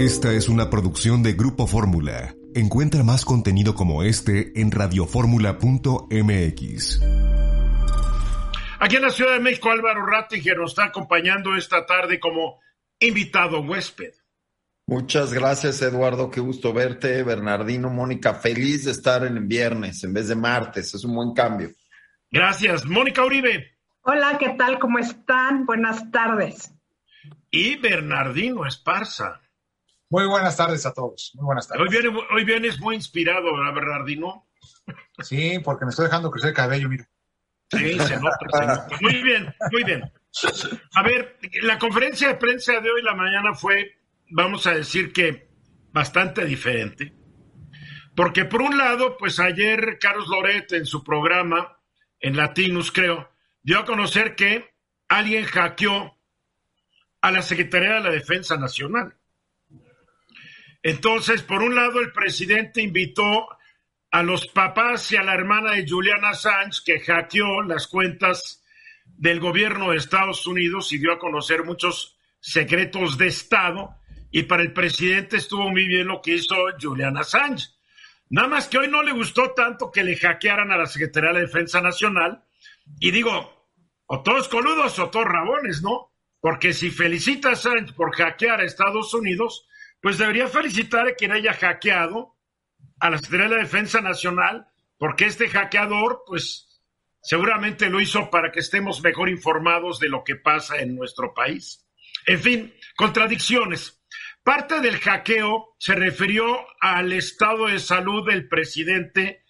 Esta es una producción de Grupo Fórmula. Encuentra más contenido como este en radioformula.mx. Aquí en la Ciudad de México, Álvaro Rattiger nos está acompañando esta tarde como invitado huésped. Muchas gracias, Eduardo. Qué gusto verte. Bernardino, Mónica, feliz de estar en viernes en vez de martes. Es un buen cambio. Gracias. Mónica Uribe. Hola, ¿qué tal? ¿Cómo están? Buenas tardes. Y Bernardino Esparza. Muy buenas tardes a todos. Muy buenas tardes. Hoy, viene, hoy vienes muy inspirado, ¿verdad, Bernardino? Sí, porque me estoy dejando crecer el cabello, mira. Sí, se nota, se nota. Muy bien, muy bien. A ver, la conferencia de prensa de hoy la mañana fue, vamos a decir que bastante diferente. Porque por un lado, pues ayer Carlos Loret en su programa, en Latinus creo, dio a conocer que alguien hackeó a la Secretaría de la Defensa Nacional. Entonces, por un lado, el presidente invitó a los papás y a la hermana de Julian Assange, que hackeó las cuentas del gobierno de Estados Unidos y dio a conocer muchos secretos de Estado. Y para el presidente estuvo muy bien lo que hizo Julian Assange. Nada más que hoy no le gustó tanto que le hackearan a la Secretaría de la Defensa Nacional. Y digo, o todos coludos o todos rabones, ¿no? Porque si felicita a Assange por hackear a Estados Unidos, pues debería felicitar a quien haya hackeado a la Secretaría de la Defensa Nacional, porque este hackeador, pues seguramente lo hizo para que estemos mejor informados de lo que pasa en nuestro país. En fin, contradicciones. Parte del hackeo se refirió al estado de salud del presidente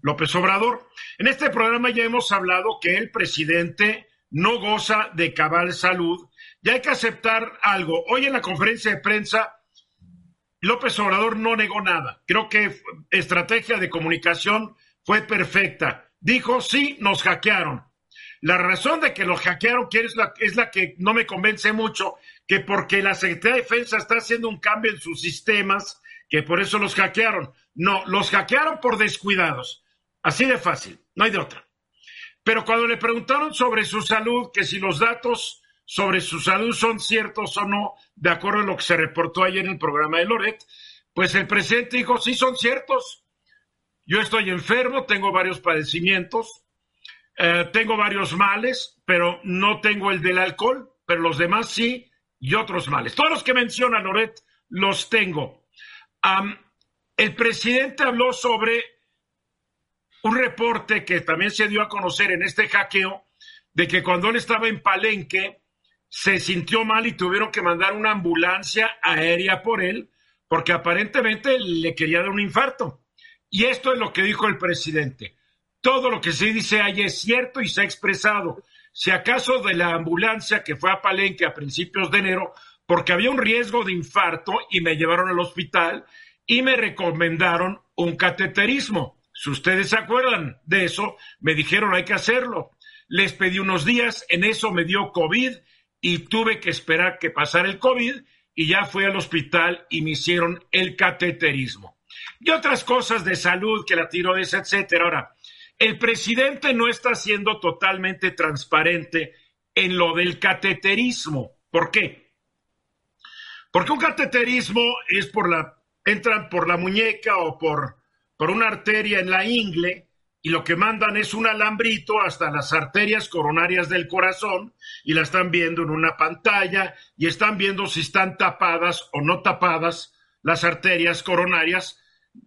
López Obrador. En este programa ya hemos hablado que el presidente no goza de cabal salud y hay que aceptar algo. Hoy en la conferencia de prensa López Obrador no negó nada. Creo que estrategia de comunicación fue perfecta. Dijo, sí, nos hackearon. La razón de que los hackearon es la, es la que no me convence mucho, que porque la Secretaría de Defensa está haciendo un cambio en sus sistemas, que por eso los hackearon. No, los hackearon por descuidados. Así de fácil, no hay de otra. Pero cuando le preguntaron sobre su salud, que si los datos sobre su salud son ciertos o no, de acuerdo a lo que se reportó ayer en el programa de Loret, pues el presidente dijo, sí son ciertos. Yo estoy enfermo, tengo varios padecimientos, eh, tengo varios males, pero no tengo el del alcohol, pero los demás sí, y otros males. Todos los que menciona Loret los tengo. el presidente habló sobre un reporte que también se dio a conocer en este hackeo, de que cuando él estaba en Palenque, se sintió mal y tuvieron que mandar una ambulancia aérea por él porque aparentemente le quería dar un infarto. Y esto es lo que dijo el presidente. Todo lo que se dice ahí es cierto y se ha expresado. Si acaso de la ambulancia que fue a Palenque a principios de enero, porque había un riesgo de infarto y me llevaron al hospital y me recomendaron un cateterismo. Si ustedes se acuerdan de eso, me dijeron hay que hacerlo. Les pedí unos días, en eso me dio COVID y tuve que esperar que pasara el COVID y ya fui al hospital y me hicieron el cateterismo. Y otras cosas de salud que la tiroides, etcétera. Ahora, el presidente no está siendo totalmente transparente en lo del cateterismo. ¿Por qué? Porque un cateterismo es por la entran por la muñeca o por por una arteria en la ingle y lo que mandan es un alambrito hasta las arterias coronarias del corazón y la están viendo en una pantalla y están viendo si están tapadas o no tapadas las arterias coronarias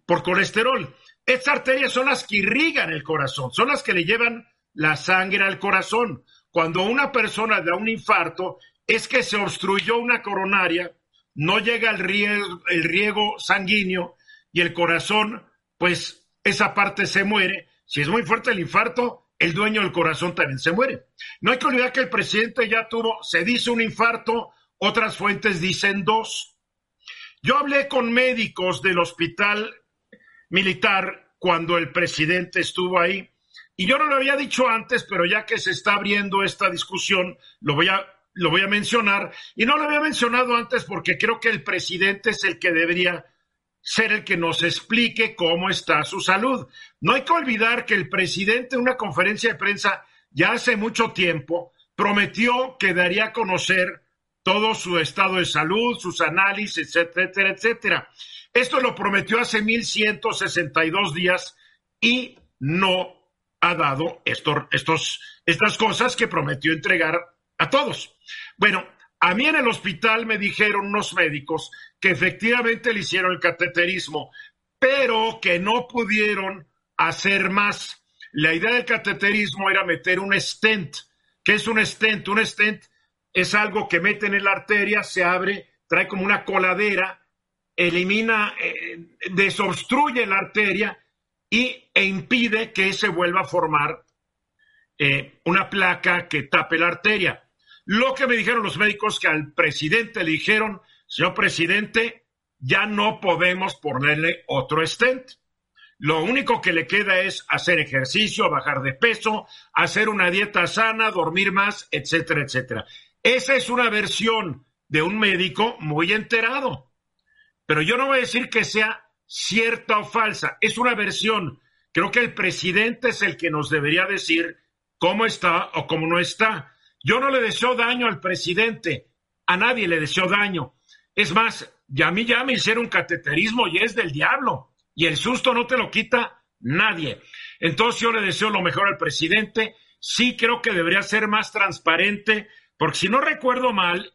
por colesterol. Estas arterias son las que irrigan el corazón, son las que le llevan la sangre al corazón. Cuando una persona da un infarto, es que se obstruyó una coronaria, no llega el riego, el riego sanguíneo y el corazón, pues esa parte se muere si es muy fuerte el infarto, el dueño del corazón también se muere. No hay que olvidar que el presidente ya tuvo, se dice un infarto, otras fuentes dicen dos. Yo hablé con médicos del hospital militar cuando el presidente estuvo ahí y yo no lo había dicho antes, pero ya que se está abriendo esta discusión, lo voy a, lo voy a mencionar. Y no lo había mencionado antes porque creo que el presidente es el que debería ser el que nos explique cómo está su salud. No hay que olvidar que el presidente en una conferencia de prensa ya hace mucho tiempo prometió que daría a conocer todo su estado de salud, sus análisis, etcétera, etcétera. Esto lo prometió hace 1162 días y no ha dado estos, estos, estas cosas que prometió entregar a todos. Bueno, a mí en el hospital me dijeron unos médicos que efectivamente le hicieron el cateterismo, pero que no pudieron hacer más. La idea del cateterismo era meter un stent. ¿Qué es un stent? Un stent es algo que meten en la arteria, se abre, trae como una coladera, elimina, eh, desobstruye la arteria y, e impide que se vuelva a formar eh, una placa que tape la arteria. Lo que me dijeron los médicos que al presidente le dijeron, señor presidente, ya no podemos ponerle otro stent. Lo único que le queda es hacer ejercicio, bajar de peso, hacer una dieta sana, dormir más, etcétera, etcétera. Esa es una versión de un médico muy enterado. Pero yo no voy a decir que sea cierta o falsa, es una versión. Creo que el presidente es el que nos debería decir cómo está o cómo no está. Yo no le deseo daño al presidente, a nadie le deseo daño. Es más, ya a mí ya me hicieron cateterismo y es del diablo. Y el susto no te lo quita nadie. Entonces yo le deseo lo mejor al presidente. Sí creo que debería ser más transparente, porque si no recuerdo mal,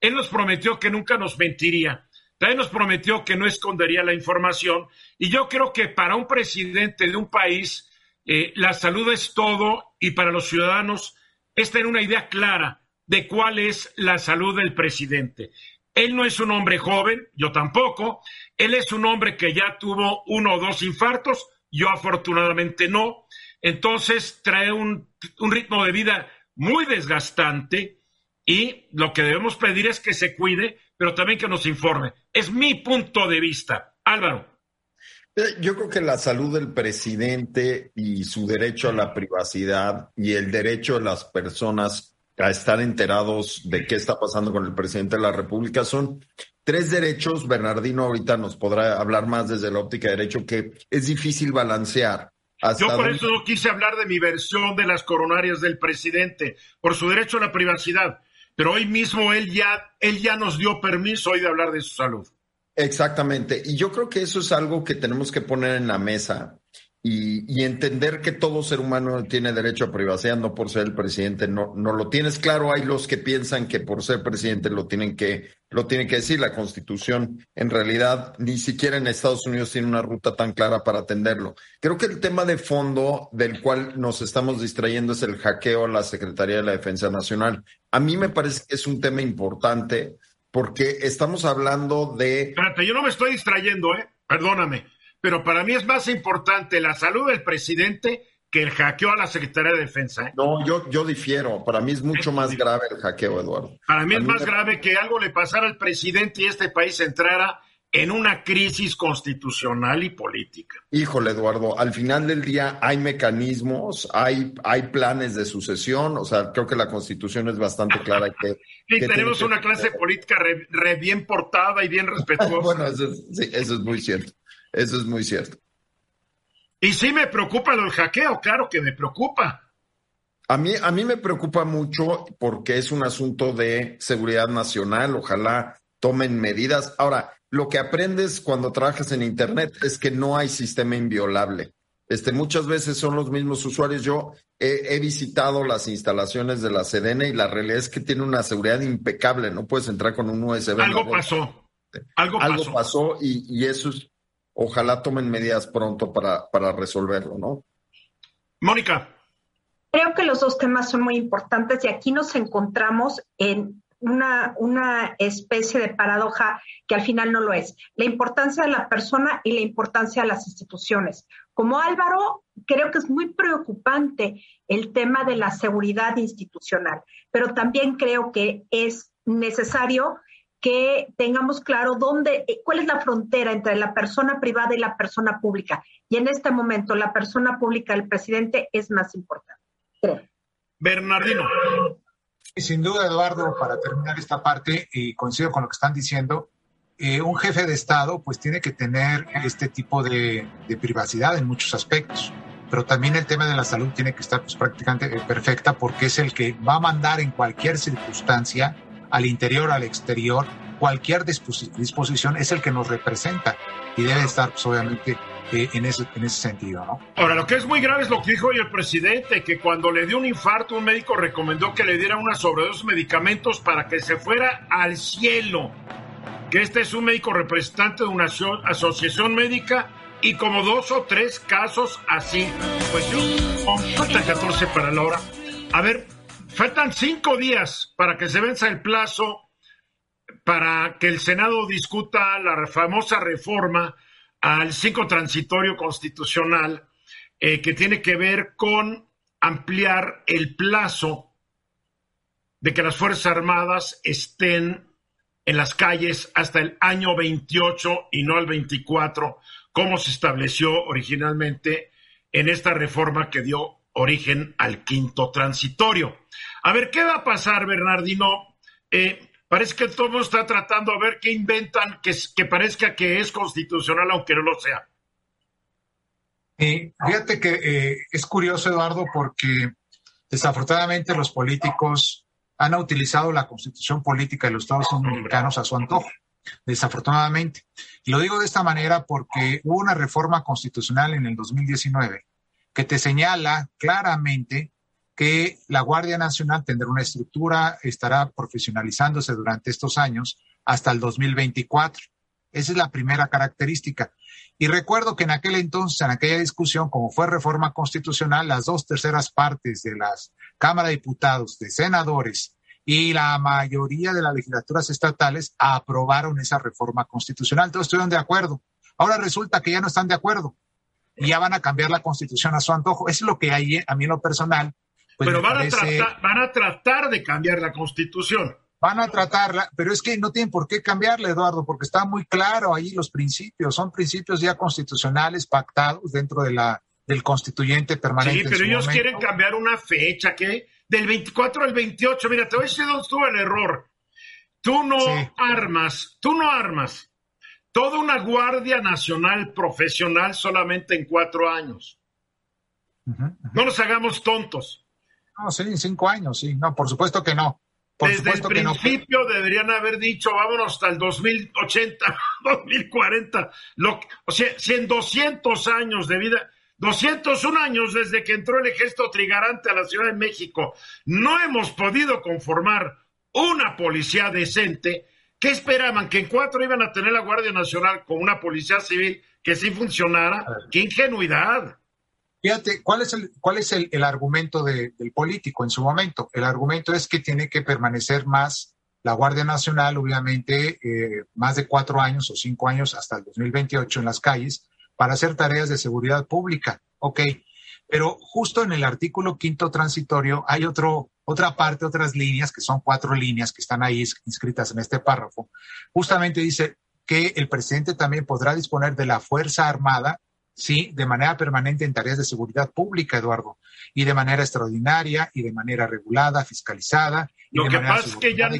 él nos prometió que nunca nos mentiría. También nos prometió que no escondería la información. Y yo creo que para un presidente de un país, eh, la salud es todo y para los ciudadanos es tener una idea clara de cuál es la salud del presidente. Él no es un hombre joven, yo tampoco. Él es un hombre que ya tuvo uno o dos infartos, yo afortunadamente no. Entonces trae un, un ritmo de vida muy desgastante y lo que debemos pedir es que se cuide, pero también que nos informe. Es mi punto de vista. Álvaro. Eh, yo creo que la salud del presidente y su derecho a la privacidad y el derecho de las personas a estar enterados de qué está pasando con el presidente de la República son tres derechos. Bernardino ahorita nos podrá hablar más desde la óptica de derecho que es difícil balancear. Yo por eso no quise hablar de mi versión de las coronarias del presidente, por su derecho a la privacidad. Pero hoy mismo él ya, él ya nos dio permiso hoy de hablar de su salud. Exactamente. Y yo creo que eso es algo que tenemos que poner en la mesa y, entender que todo ser humano tiene derecho a privacidad, no por ser el presidente, no, no lo tienes claro. Hay los que piensan que por ser presidente lo tienen que, lo tienen que decir. La constitución, en realidad, ni siquiera en Estados Unidos tiene una ruta tan clara para atenderlo. Creo que el tema de fondo del cual nos estamos distrayendo es el hackeo a la Secretaría de la Defensa Nacional. A mí me parece que es un tema importante porque estamos hablando de... Espérate, yo no me estoy distrayendo, ¿eh? Perdóname, pero para mí es más importante la salud del presidente que el hackeo a la Secretaría de Defensa. ¿eh? No, yo, yo difiero. Para mí es mucho más grave el hackeo, Eduardo. Para mí es más grave que algo le pasara al presidente y este país entrara en una crisis constitucional y política. Híjole, Eduardo, al final del día hay mecanismos, hay, hay planes de sucesión, o sea, creo que la constitución es bastante clara. Que, sí, tenemos una clase política re, bien portada y bien respetuosa. bueno, eso es, sí, eso es muy cierto, eso es muy cierto. Y sí me preocupa lo del hackeo, claro que me preocupa. A mí, a mí me preocupa mucho porque es un asunto de seguridad nacional, ojalá tomen medidas. Ahora, lo que aprendes cuando trabajas en Internet es que no hay sistema inviolable. Este, muchas veces son los mismos usuarios. Yo he, visitado las instalaciones de la Sedena y la realidad es que tiene una seguridad impecable. No puedes entrar con un USB. Algo pasó. Algo, Algo pasó, y, y, eso es, ojalá tomen medidas pronto para, para resolverlo, ¿no? Mónica. Creo que los dos temas son muy importantes y aquí nos encontramos en una, una especie de paradoja que al final no lo es. La importancia de la persona y la importancia de las instituciones. Como Álvaro, creo que es muy preocupante el tema de la seguridad institucional, pero también creo que es necesario que tengamos claro dónde, cuál es la frontera entre la persona privada y la persona pública. Y en este momento, la persona pública del presidente es más importante, creo. Bernardino. Sin duda, Eduardo, para terminar esta parte, y coincido con lo que están diciendo, eh, un jefe de Estado pues tiene que tener este tipo de, privacidad en muchos aspectos, pero también el tema de la salud tiene que estar pues, prácticamente perfecta porque es el que va a mandar en cualquier circunstancia al interior, al exterior, cualquier disposición es el que nos representa y debe estar pues, obviamente eh, en, ese, en ese sentido. ¿no? Ahora, lo que es muy grave es lo que dijo hoy el presidente, que cuando le dio un infarto, un médico recomendó que le diera una sobredosis de medicamentos para que se fuera al cielo. Que este es un médico representante de una asociación médica y como dos o tres casos así. Pues yo, falta 14 para la hora. A ver, faltan cinco días para que se venza el plazo para que el Senado discuta la famosa reforma al cinco transitorio constitucional eh, que tiene que ver con ampliar el plazo de que las Fuerzas Armadas estén en las calles hasta el año 28 y no al 24, como se estableció originalmente en esta reforma que dio origen al quinto transitorio. A ver, ¿qué va a pasar, Bernardino? Eh, parece que todo está tratando a ver qué inventan que, que parezca que es constitucional, aunque no lo sea. Eh, fíjate que eh, es curioso, Eduardo, porque desafortunadamente los políticos han utilizado la constitución política de los Estados Unidos a su antojo, desafortunadamente. Y lo digo de esta manera porque hubo una reforma constitucional en el 2019 que te señala claramente que la Guardia Nacional tendrá una estructura, estará profesionalizándose durante estos años hasta el 2024. Esa es la primera característica. Y recuerdo que en aquel entonces, en aquella discusión, como fue reforma constitucional, las dos terceras partes de las Cámara de Diputados, de senadores y la mayoría de las legislaturas estatales aprobaron esa reforma constitucional. Todos estuvieron de acuerdo. Ahora resulta que ya no están de acuerdo y ya van a cambiar la constitución a su antojo. Es lo que hay a mí en lo personal pues pero van, a tratar, van a tratar de cambiar la constitución. Van a tratarla, pero es que no tienen por qué cambiarla, Eduardo, porque está muy claro ahí los principios. Son principios ya constitucionales pactados dentro de la, del constituyente permanente. Sí, pero ellos quieren cambiar una fecha, que Del 24 al 28. Mira, te voy a decir dónde estuvo el error. Tú no armas, tú no armas toda una Guardia Nacional profesional solamente en cuatro años. No nos hagamos tontos. No, sí, cinco años, sí. No, por supuesto que no. Por Desde el principio deberían haber dicho, vámonos hasta el 2080, 2040. Lo, o sea, si en 200 años de vida, 201 años desde que entró el ejército trigarante a la Ciudad de México, no hemos podido conformar una policía decente, ¿qué esperaban? ¿Que en cuatro iban a tener la Guardia Nacional con una policía civil que sí funcionara? ¡Qué ingenuidad! Fíjate, ¿cuál es el, cuál es el, argumento del político en su momento? El argumento es que tiene que permanecer más la Guardia Nacional, obviamente, eh, más de cuatro años o cinco años hasta el 2028 en las calles para hacer tareas de seguridad pública. Ok, pero justo en el artículo quinto transitorio hay otro, otra parte, otras líneas, que son cuatro líneas que están ahí inscritas en este párrafo. Justamente dice que el presidente también podrá disponer de la Fuerza Armada sí, de manera permanente en tareas de seguridad pública, Eduardo, y de manera extraordinaria y de manera regulada, fiscalizada. Lo que pasa es que ya,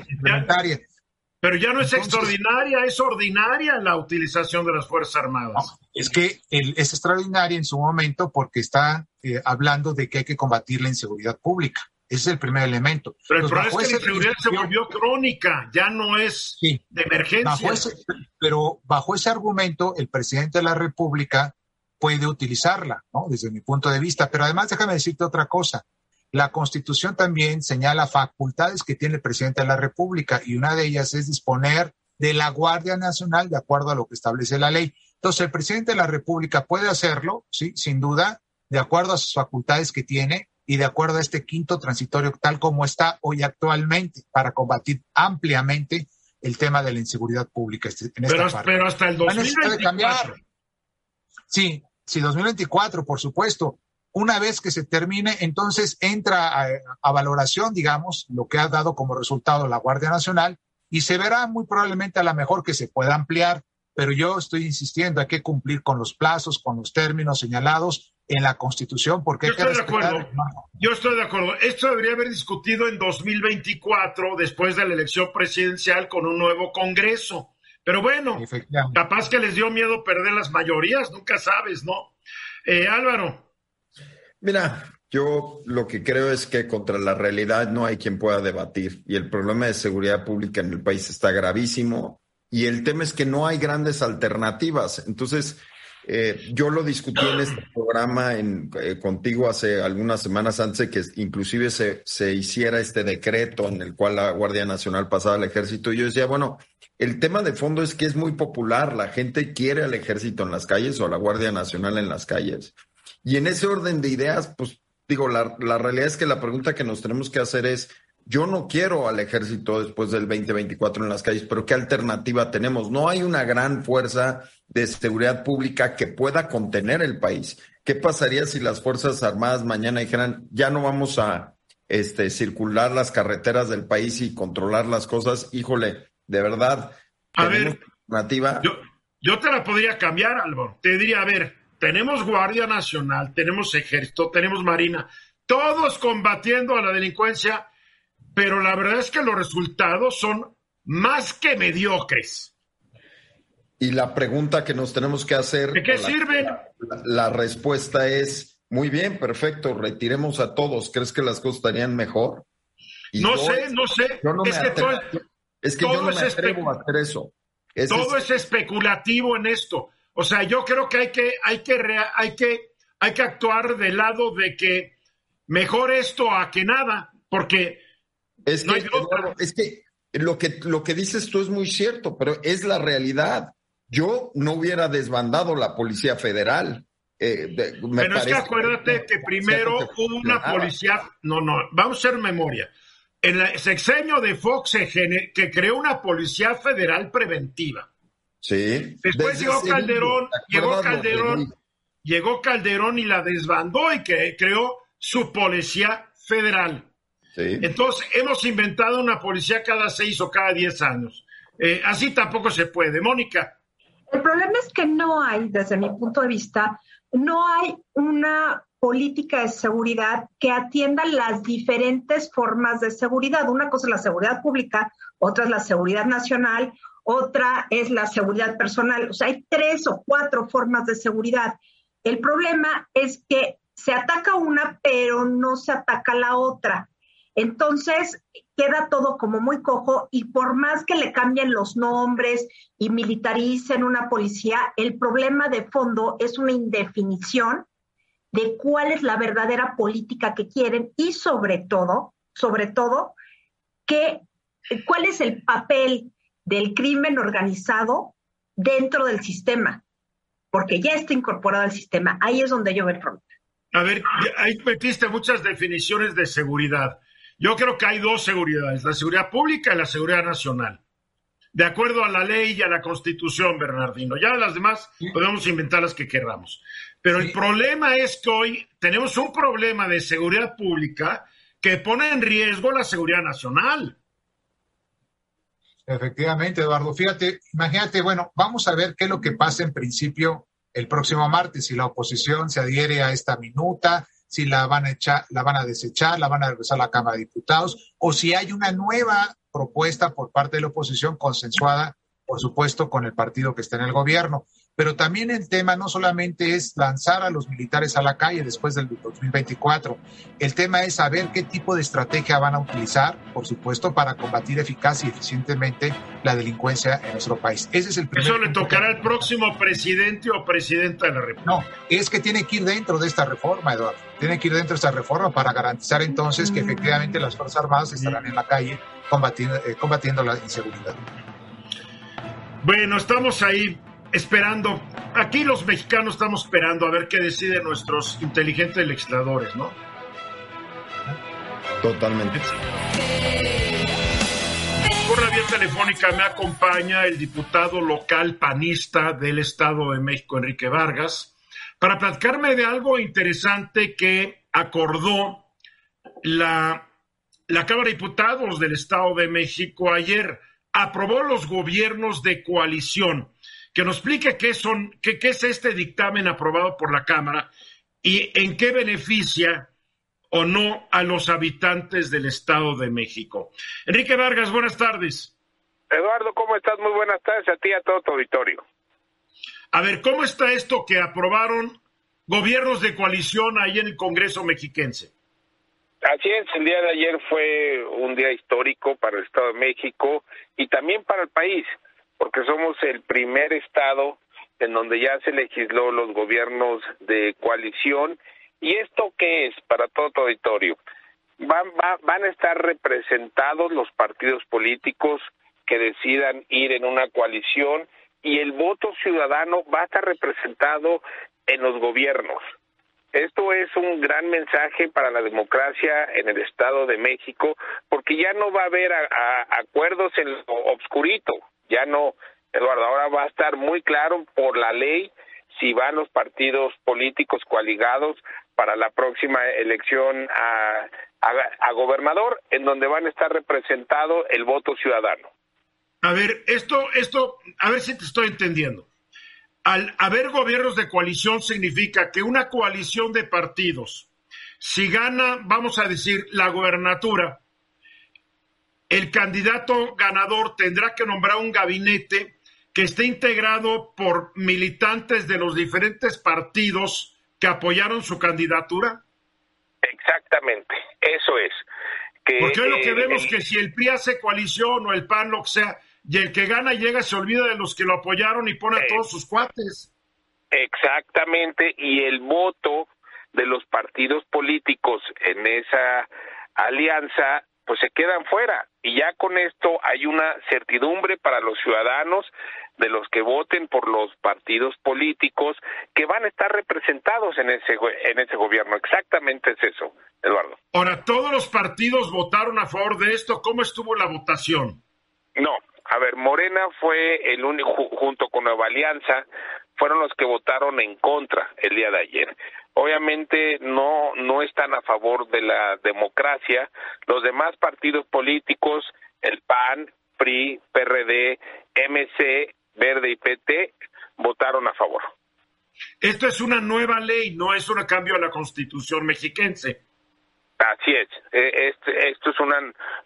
pero ya no es extraordinaria, es ordinaria la utilización de las Fuerzas Armadas. es que es extraordinaria en su momento porque está eh, hablando de que hay que combatir la inseguridad pública. Ese es el primer elemento. Pero el problema es que la inseguridad se volvió crónica, ya no es de emergencia. pero bajo ese argumento, el presidente de la República puede utilizarla, ¿no? Desde mi punto de vista. Pero además, déjame decirte otra cosa. La Constitución también señala facultades que tiene el presidente de la República y una de ellas es disponer de la Guardia Nacional de acuerdo a lo que establece la ley. Entonces, el presidente de la República puede hacerlo, sí, sin duda, de acuerdo a sus facultades que tiene y de acuerdo a este quinto transitorio tal como está hoy actualmente para combatir ampliamente el tema de la inseguridad pública. En esta pero, pero hasta el 2024. Sí, Sí, 2024, por supuesto. Una vez que se termine, entonces entra a, valoración, digamos, lo que ha dado como resultado la Guardia Nacional y se verá muy probablemente a lo mejor que se pueda ampliar, pero yo estoy insistiendo, hay que cumplir con los plazos, con los términos señalados en la Constitución, porque yo estoy de acuerdo. Yo estoy de acuerdo. Esto debería haber discutido en 2024, después de la elección presidencial, con un nuevo Congreso. Pero bueno, capaz que les dio miedo perder las mayorías, nunca sabes, ¿no? Eh, Álvaro. Mira, Yo lo que creo es que contra la realidad no hay quien pueda debatir y el problema de seguridad pública en el país está gravísimo y el tema es que no hay grandes alternativas. Entonces, eh, yo lo discutí en este programa eh, contigo hace algunas semanas antes de que inclusive se, se hiciera este decreto en el cual la Guardia Nacional pasaba al ejército. Y yo decía, bueno, el tema de fondo es que es muy popular, la gente quiere al ejército en las calles o a la Guardia Nacional en las calles. Y en ese orden de ideas, pues digo, la, la realidad es que la pregunta que nos tenemos que hacer es, yo no quiero al ejército después del 2024 en las calles, pero ¿qué alternativa tenemos? No hay una gran fuerza de seguridad pública que pueda contener el país. ¿Qué pasaría si las Fuerzas Armadas mañana dijeran, ya no vamos a este, circular las carreteras del país y controlar las cosas? Híjole, de verdad. A ver, alternativa? Yo, yo te la podría cambiar, Álvaro. Te diría, a ver, tenemos Guardia Nacional, tenemos Ejército, tenemos Marina, todos combatiendo a la delincuencia pero la verdad es que los resultados son más que mediocres. Y la pregunta que nos tenemos que hacer... ¿De qué sirven? La, respuesta es, muy bien, perfecto, retiremos a todos. ¿Crees que las cosas estarían mejor? no sé, no sé. es, que todo, es que yo no me atrevo a hacer eso. todo es... especulativo en esto. O sea, yo creo que hay que, hay que, hay que, hay que actuar del lado de que mejor esto a que nada, porque es que, es que lo que lo que dices tú es muy cierto, pero es la realidad. Yo no hubiera desbandado la Policía Federal. Eh, pero es que acuérdate que, primero hubo una policía, no, no, vamos a hacer memoria. En el sexenio de Fox que creó una policía federal preventiva. Sí. Después llegó Calderón, llegó Calderón, llegó Calderón y la desbandó y que creó su policía federal. Entonces, hemos inventado una policía cada seis o cada diez años. Eh, así tampoco se puede. Mónica. El problema es que no hay, desde mi punto de vista, no hay una política de seguridad que atienda las diferentes formas de seguridad. Una cosa es la seguridad pública, otra es la seguridad nacional, otra es la seguridad personal. O sea, hay tres o cuatro formas de seguridad. El problema es que se ataca una, pero no se ataca la otra. Entonces, queda todo como muy cojo y por más que le cambien los nombres y militaricen una policía, el problema de fondo es una indefinición de cuál es la verdadera política que quieren y sobre todo, sobre todo, que, cuál es el papel del crimen organizado dentro del sistema, porque ya está incorporado al sistema. Ahí es donde yo veo el problema. A ver, ahí metiste muchas definiciones de seguridad. Yo creo que hay dos seguridades, la seguridad pública y la seguridad nacional. De acuerdo a la ley y a la constitución, Bernardino. Ya las demás podemos inventar las que queramos. Pero el problema es que hoy tenemos un problema de seguridad pública que pone en riesgo la seguridad nacional. Efectivamente, Eduardo. Fíjate, imagínate, bueno, vamos a ver qué es lo que pasa en principio el próximo martes, si la oposición se adhiere a esta minuta, si la van a echar, la van a desechar, la van a regresar a la Cámara de Diputados, o si hay una nueva propuesta por parte de la oposición consensuada, por supuesto, con el partido que está en el gobierno. Pero también el tema no solamente es lanzar a los militares a la calle después del 2024, el tema es saber qué tipo de estrategia van a utilizar, por supuesto, para combatir eficaz y eficientemente la delincuencia en nuestro país. Ese es el primer Eso le tocará al próximo presidente o presidenta de la República. No, es que tiene que ir dentro de esta reforma, Eduardo. Tiene que ir dentro de esta reforma para garantizar entonces que efectivamente las Fuerzas Armadas estarán en la calle combatiendo, eh, combatiendo la inseguridad. Bueno, estamos ahí esperando, aquí los mexicanos estamos esperando a ver qué deciden nuestros inteligentes legisladores, ¿no? Totalmente. Por la vía telefónica me acompaña el diputado local panista del Estado de México, Enrique Vargas, para platicarme de algo interesante que acordó la, la Cámara de Diputados del Estado de México ayer. Aprobó los gobiernos de coalición que nos explique qué, son, qué, qué es este dictamen aprobado por la Cámara y en qué beneficia o no a los habitantes del Estado de México. Enrique Vargas, buenas tardes. Eduardo, ¿cómo estás? Muy buenas tardes a ti y a todo tu auditorio. A ver, ¿cómo está esto que aprobaron gobiernos de coalición ahí en el Congreso mexiquense? Así es, el día de ayer fue un día histórico para el Estado de México y también para el país, porque somos el primer Estado en donde ya se legisló los gobiernos de coalición. ¿Y esto qué es para todo tu auditorio? Van, van a estar representados los partidos políticos que decidan ir en una coalición y el voto ciudadano va a estar representado en los gobiernos. Esto es un gran mensaje para la democracia en el Estado de México, porque ya no va a haber acuerdos en lo obscurito, ya no, Eduardo, ahora va a estar muy claro por la ley si van los partidos políticos coaligados para la próxima elección a, gobernador, en donde van a estar representado el voto ciudadano. A ver, esto, esto, a ver si te estoy entendiendo al haber gobiernos de coalición significa que una coalición de partidos, si gana, vamos a decir, la gobernatura, el candidato ganador tendrá que nombrar un gabinete que esté integrado por militantes de los diferentes partidos que apoyaron su candidatura. Exactamente, eso es. Porque hoy lo que vemos es que si el PRI hace coalición o el PAN, lo que sea, y el que gana llega se olvida de los que lo apoyaron y pone a todos sus cuates. Exactamente, y el voto de los partidos políticos en esa alianza pues se quedan fuera. Y ya con esto hay una certidumbre para los ciudadanos de los que voten por los partidos políticos que van a estar representados en ese en ese gobierno. Exactamente es eso Eduardo. Ahora todos los partidos votaron a favor de esto cómo estuvo la votación no. A ver, Morena fue el único, junto con Nueva Alianza, fueron los que votaron en contra el día de ayer. Obviamente no, no están a favor de la democracia. Los demás partidos políticos, el PAN, PRI, PRD, MC, Verde y PT, votaron a favor. Esto es una nueva ley, no es un cambio a la constitución mexiquense. Así es, e, esto es una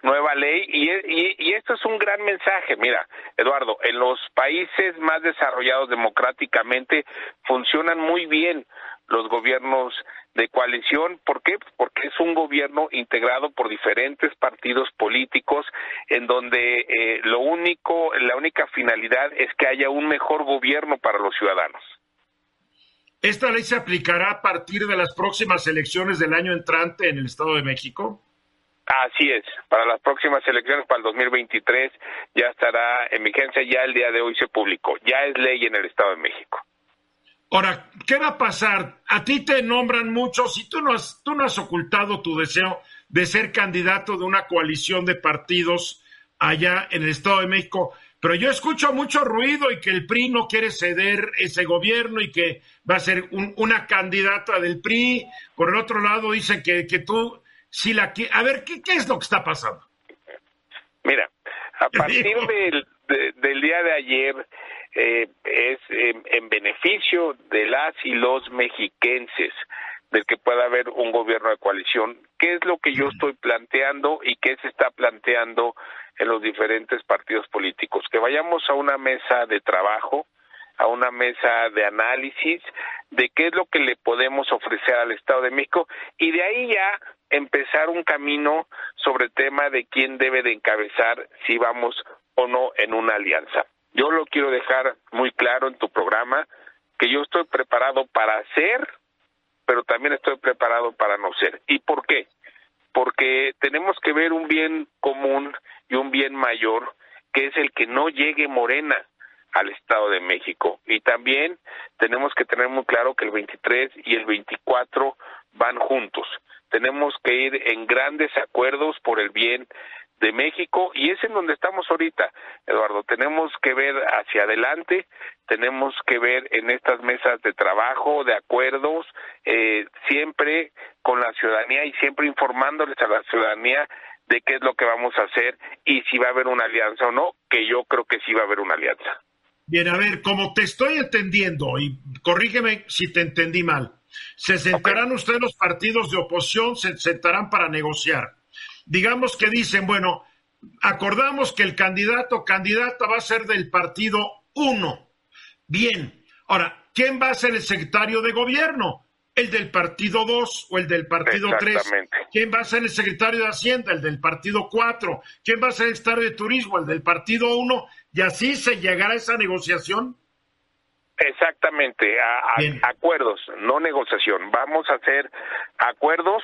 nueva ley y, esto es un gran mensaje. Mira, Eduardo, en los países más desarrollados democráticamente funcionan muy bien los gobiernos de coalición. ¿Por qué? Porque es un gobierno integrado por diferentes partidos políticos en donde eh, lo único, la única finalidad es que haya un mejor gobierno para los ciudadanos. ¿Esta ley se aplicará a partir de las próximas elecciones del año entrante en el Estado de México? Así es, para las próximas elecciones, para el 2023, ya estará en vigencia, ya el día de hoy se publicó, ya es ley en el Estado de México. Ahora, ¿qué va a pasar? A ti te nombran muchos y tú no has, tú no has ocultado tu deseo de ser candidato de una coalición de partidos allá en el Estado de México. Pero yo escucho mucho ruido y que el PRI no quiere ceder ese gobierno y que va a ser una candidata del PRI. Por el otro lado, dicen que, que tú si la A ver, ¿qué, ¿qué es lo que está pasando? Mira, a partir del, del día de ayer eh, es en beneficio de las y los mexiquenses del que pueda haber un gobierno de coalición. ¿Qué es lo que yo estoy planteando y qué se está planteando en los diferentes partidos políticos? Que vayamos a una mesa de trabajo, a una mesa de análisis de qué es lo que le podemos ofrecer al Estado de México y de ahí ya empezar un camino sobre el tema de quién debe de encabezar si vamos o no en una alianza. Yo lo quiero dejar muy claro en tu programa que yo estoy preparado para hacer pero también estoy preparado para no ser. ¿Y por qué? Porque tenemos que ver un bien común y un bien mayor, que es el que no llegue Morena al Estado de México. Y también tenemos que tener muy claro que el 23 y el 24 van juntos. Tenemos que ir en grandes acuerdos por el bien de México y es en donde estamos ahorita, Eduardo. Tenemos que ver hacia adelante, tenemos que ver en estas mesas de trabajo, de acuerdos, eh, siempre con la ciudadanía y siempre informándoles a la ciudadanía de qué es lo que vamos a hacer y si va a haber una alianza o no, que yo creo que sí va a haber una alianza. Bien, a ver, como te estoy entendiendo, y corrígeme si te entendí mal, se sentarán ustedes los partidos de oposición, se sentarán para negociar digamos que dicen, bueno, acordamos que el candidato o candidata va a ser del partido 1. Bien, ahora, ¿quién va a ser el secretario de gobierno? El del partido 2 o el del partido 3. ¿Quién va a ser el secretario de Hacienda? El del partido 4. ¿Quién va a ser el secretario de Turismo? El del partido 1. Y así se llegará a esa negociación. Exactamente, a, acuerdos, no negociación. Vamos a hacer acuerdos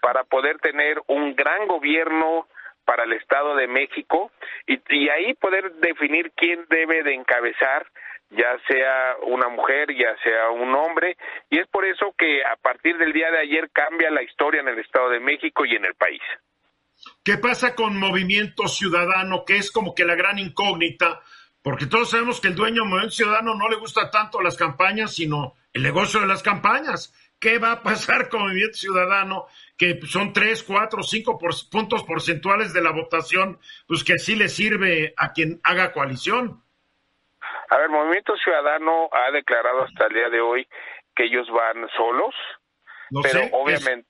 para poder tener un gran gobierno para el Estado de México y, y ahí poder definir quién debe de encabezar ya sea una mujer, ya sea un hombre, y es por eso que a partir del día de ayer cambia la historia en el Estado de México y en el país. ¿Qué pasa con Movimiento Ciudadano, que es como que la gran incógnita? Porque todos sabemos que el dueño de Movimiento Ciudadano no le gusta tanto las campañas, sino el negocio de las campañas. ¿Qué va a pasar con Movimiento Ciudadano? Que son tres, cuatro, cinco puntos porcentuales de la votación, pues que sí le sirve a quien haga coalición. A ver, Movimiento Ciudadano ha declarado hasta el día de hoy que ellos van solos, pero obviamente...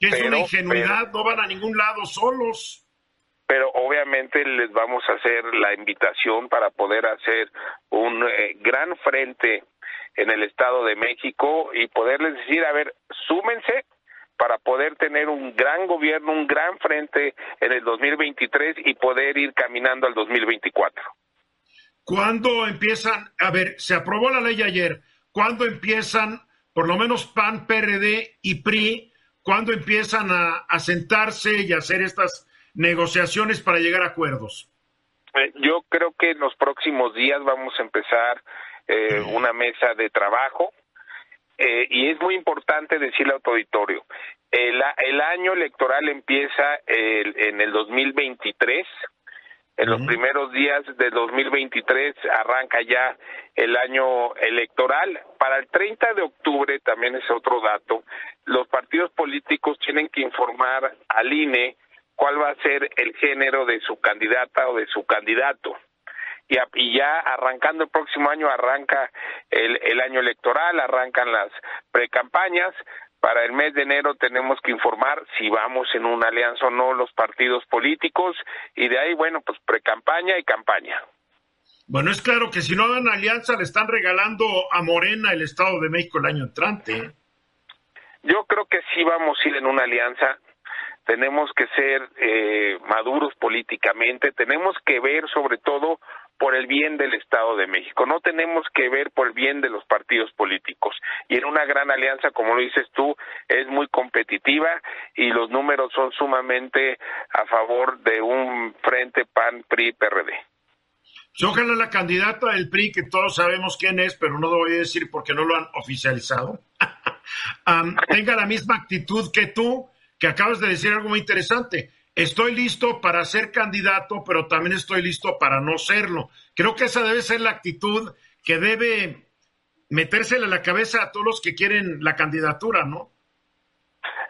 Es, es una ingenuidad, no van a ningún lado solos. Pero obviamente les vamos a hacer la invitación para poder hacer un eh, gran frente en el Estado de México y poderles decir, a ver, súmense para poder tener un gran gobierno, un gran frente en el 2023 y poder ir caminando al 2024. ¿Cuándo empiezan? A ver, se aprobó la ley ayer. ¿Cuándo empiezan, por lo menos PAN, PRD y PRI, cuándo empiezan a, sentarse y a hacer estas negociaciones para llegar a acuerdos? Eh, yo creo que en los próximos días vamos a empezar eh, una mesa de trabajo eh, y es muy importante decirle al auditorio, el, el año electoral empieza el, en el 2023 en los primeros días de 2023 arranca ya el año electoral. Para el 30 de octubre, también es otro dato, los partidos políticos tienen que informar al INE cuál va a ser el género de su candidata o de su candidato. Y, ya arrancando el próximo año arranca el, el año electoral, arrancan las precampañas, para el mes de enero tenemos que informar si vamos en una alianza o no los partidos políticos y de ahí, bueno, pues pre-campaña y campaña. Bueno, es claro que si no dan alianza le están regalando a Morena el Estado de México el año entrante. Yo creo que sí vamos a ir en una alianza. Tenemos que ser eh, maduros políticamente, tenemos que ver sobre todo por el bien del Estado de México. No tenemos que ver por el bien de los partidos políticos. Y en una gran alianza, como lo dices tú, es muy competitiva y los números son sumamente a favor de un frente PAN, PRI, PRD. Ojalá la candidata del PRI, que todos sabemos quién es, pero no lo voy a decir porque no lo han oficializado, tenga la misma actitud que tú, que acabas de decir algo muy interesante estoy listo para ser candidato, pero también estoy listo para no serlo. Creo que esa debe ser la actitud que debe metérsele a la cabeza a todos los que quieren la candidatura, ¿no?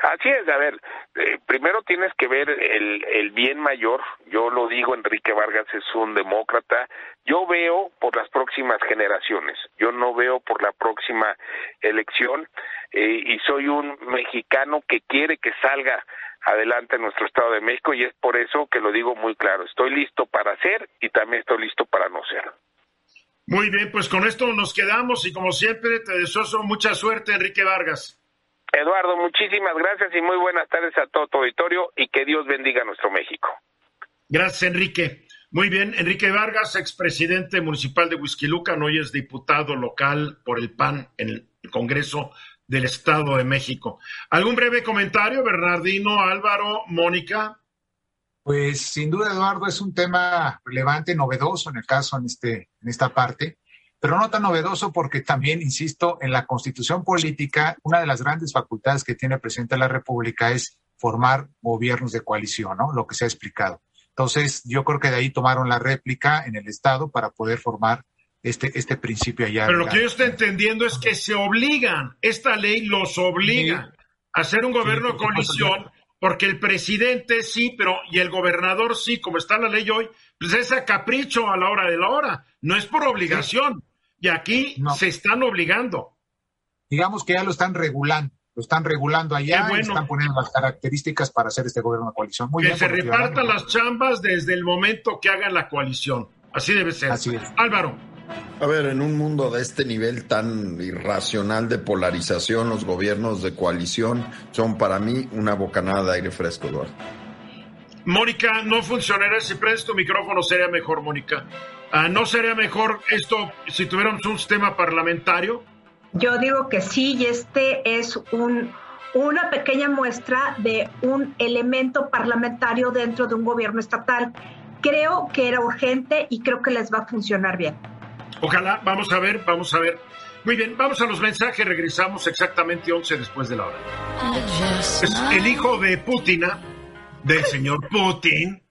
Así es, a ver, eh, primero tienes que ver el, el bien mayor. Yo lo digo, Enrique Vargas es un demócrata. Yo veo por las próximas generaciones, yo no veo por la próxima elección eh, y soy un mexicano que quiere que salga adelante en nuestro Estado de México y es por eso que lo digo muy claro. Estoy listo para ser y también estoy listo para no ser. Muy bien, pues con esto nos quedamos y como siempre te deseo mucha suerte, Enrique Vargas. Eduardo, muchísimas gracias y muy buenas tardes a todo tu auditorio y que Dios bendiga a nuestro México. Gracias, Enrique. Muy bien, Enrique Vargas, expresidente municipal de Huizquilucan, hoy es diputado local por el PAN en el Congreso del Estado de México. ¿Algún breve comentario, Bernardino, Álvaro, Mónica? Pues sin duda, Eduardo, es un tema relevante, novedoso en el caso, en, este, en esta parte, pero no tan novedoso porque también, insisto, en la constitución política, una de las grandes facultades que tiene el presidente de la República es formar gobiernos de coalición, ¿no? Lo que se ha explicado. Entonces, yo creo que de ahí tomaron la réplica en el Estado para poder formar este, este principio allá. Pero lo que yo estoy entendiendo es que se obligan, esta ley los obliga a hacer un gobierno de coalición, porque el presidente sí, pero y el gobernador sí, como está la ley hoy, pues es a capricho a la hora de la hora, no es por obligación. Y aquí se están obligando. Digamos que ya lo están regulando lo están regulando allá y están poniendo las características para hacer este gobierno de coalición. Muy que se repartan las chambas desde el momento que hagan la coalición. Así debe ser. Así es. Álvaro. A ver, en un mundo de este nivel tan irracional de polarización, los gobiernos de coalición son para mí una bocanada de aire fresco, Eduardo. Mónica, no funcionaría si prendes tu micrófono, sería mejor, Mónica. Ah, ¿No sería mejor esto si tuviéramos un sistema parlamentario? Yo digo que sí, y este es un, una pequeña muestra de un elemento parlamentario dentro de un gobierno estatal. Creo que era urgente y creo que les va a funcionar bien. Ojalá, vamos a ver, vamos a ver. Muy bien, vamos a los mensajes, regresamos exactamente 11 después de la hora. el hijo de Putin, del señor Putin.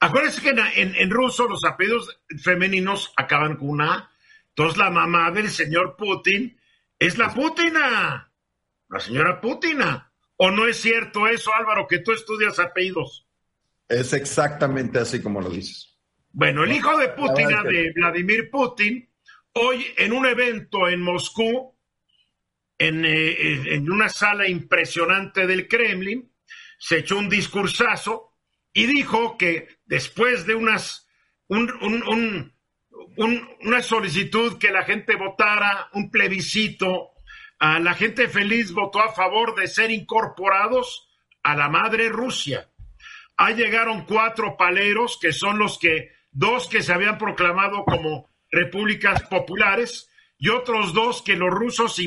Acuérdense que en, en, ruso los apellidos femeninos acaban con una Entonces la mamá del señor Putin es la Putina, la señora Putina. ¿O no es cierto eso, Álvaro, que tú estudias apellidos? Es exactamente así como lo dices. Bueno, el hijo de Putin, de Vladimir Putin, hoy en un evento en Moscú, en, eh, en, una sala impresionante del Kremlin, se echó un discursazo y dijo que después de unas un, un, un, una solicitud que la gente votara, un plebiscito, a la gente feliz votó a favor de ser incorporados a la madre Rusia. Ahí llegaron cuatro paleros que son los que dos que se habían proclamado como repúblicas populares y otros dos que los rusos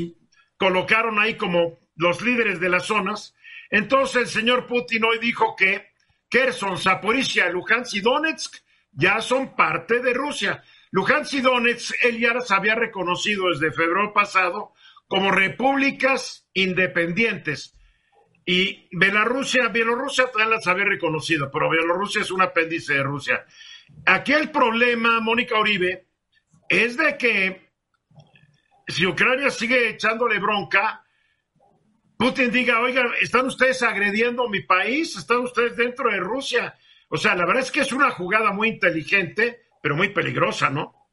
colocaron ahí como los líderes de las zonas. Entonces el señor Putin hoy dijo que Kherson, Zaporizhia, Luhansk y Donetsk ya son parte de Rusia. Luhansk y Donetsk él ya las había reconocido desde febrero pasado como repúblicas independientes. Y Bielorrusia, Bielorrusia también las había reconocido, pero Bielorrusia es un apéndice de Rusia. Aquí el problema, Mónica Uribe, es de que si Ucrania sigue echándole bronca, Putin diga, oiga, ¿están ustedes agrediendo mi país? ¿Están ustedes dentro de Rusia? O sea, la verdad es que es una jugada muy inteligente, pero muy peligrosa, ¿no?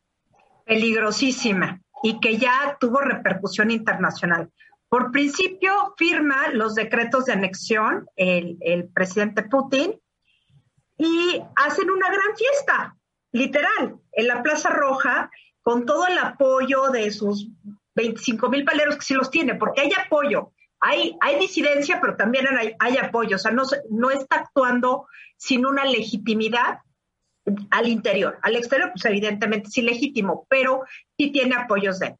Peligrosísima y que ya tuvo repercusión internacional. Por principio, firma los decretos de anexión el presidente Putin y hacen una gran fiesta, literal, en la Plaza Roja, con todo el apoyo de sus 25 mil paleros que sí los tiene, porque hay apoyo, hay, hay disidencia, pero también hay, hay apoyo, o sea, no, no está actuando sin una legitimidad al interior. Al exterior, pues evidentemente es ilegítimo, pero sí tiene apoyos de él.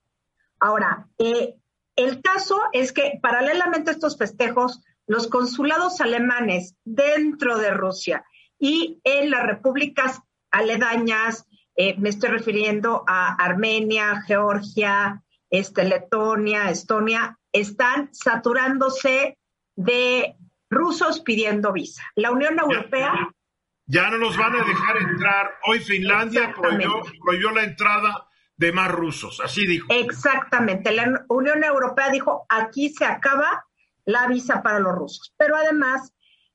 Ahora, eh, el caso es que paralelamente a estos festejos, los consulados alemanes dentro de Rusia y en las repúblicas aledañas, eh, me estoy refiriendo a Armenia, Georgia, este, Letonia, Estonia, están saturándose de rusos pidiendo visa. La Unión Europea... Ya, no nos van a dejar entrar. Hoy Finlandia prohibió, prohibió la entrada de más rusos, así dijo. Exactamente. La Unión Europea dijo, aquí se acaba la visa para los rusos. Pero además,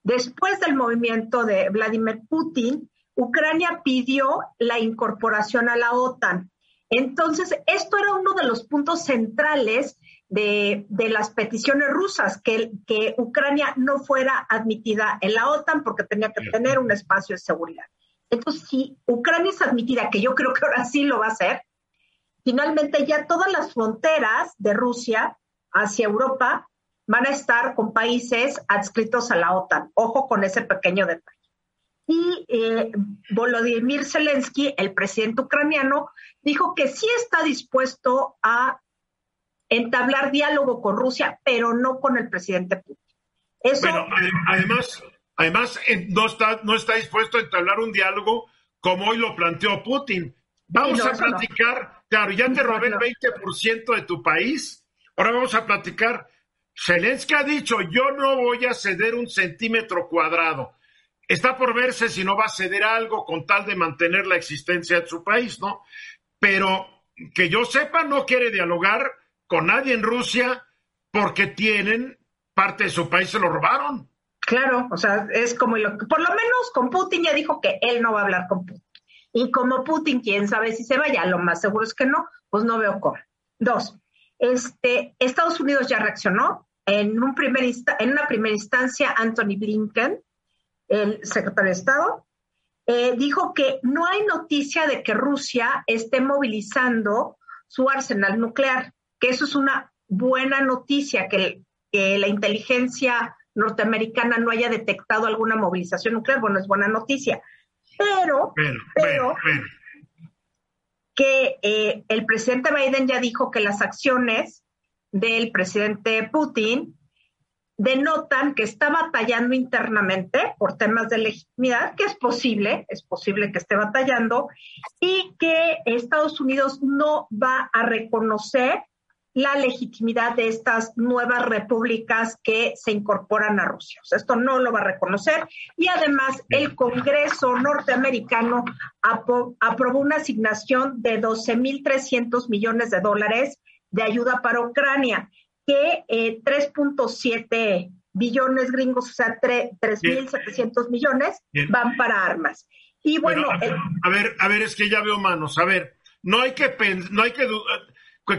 Después del movimiento de Vladimir Putin, Ucrania pidió la incorporación a la OTAN. Entonces, esto era uno de los puntos centrales de, las peticiones rusas, que, que, Ucrania no fuera admitida en la OTAN porque tenía que tener un espacio de seguridad. Entonces, si Ucrania es admitida, que yo creo que ahora sí lo va a hacer, finalmente ya todas las fronteras de Rusia hacia Europa van a estar con países adscritos a la OTAN. Ojo con ese pequeño detalle. Y eh, Volodymyr Zelensky, el presidente ucraniano, dijo que sí está dispuesto a entablar diálogo con Rusia, pero no con el presidente Putin. Eso... además, además eh, no, está, no está dispuesto a entablar un diálogo como hoy lo planteó Putin. Vamos a platicar, claro, ya te robé el 20% de tu país, ahora vamos a platicar Zelensky ha dicho, yo no voy a ceder un centímetro cuadrado. Está por verse si no va a ceder algo con tal de mantener la existencia de su país, ¿no? Pero que yo sepa, no quiere dialogar con nadie en Rusia porque tienen parte de su país, se lo robaron. Claro, o sea, es como lo que, por lo menos con Putin ya dijo que él no va a hablar con Putin. Y como Putin, quién sabe si se vaya, lo más seguro es que no, pues no veo cómo. Dos, este, Estados Unidos ya reaccionó, en, un en una primera instancia, Anthony Blinken, el secretario de Estado, eh, dijo que no hay noticia de que Rusia esté movilizando su arsenal nuclear, que eso es una buena noticia, que, que la inteligencia norteamericana no haya detectado alguna movilización nuclear, bueno, es buena noticia. Pero, pero, que eh, el presidente Biden ya dijo que las acciones del presidente Putin denotan que está batallando internamente por temas de legitimidad, que es posible, es posible que esté batallando, y que Estados Unidos no va a reconocer la legitimidad de estas nuevas repúblicas que se incorporan a Rusia. esto no lo va a reconocer. Y además el Congreso norteamericano aprobó una asignación de 12.300 millones de dólares de ayuda para Ucrania, que 3.7 eh, billones gringos, o sea, 3.700 millones, van para armas. Y bueno, a, ver, a ver, es que ya veo manos. A ver, no hay que no hay que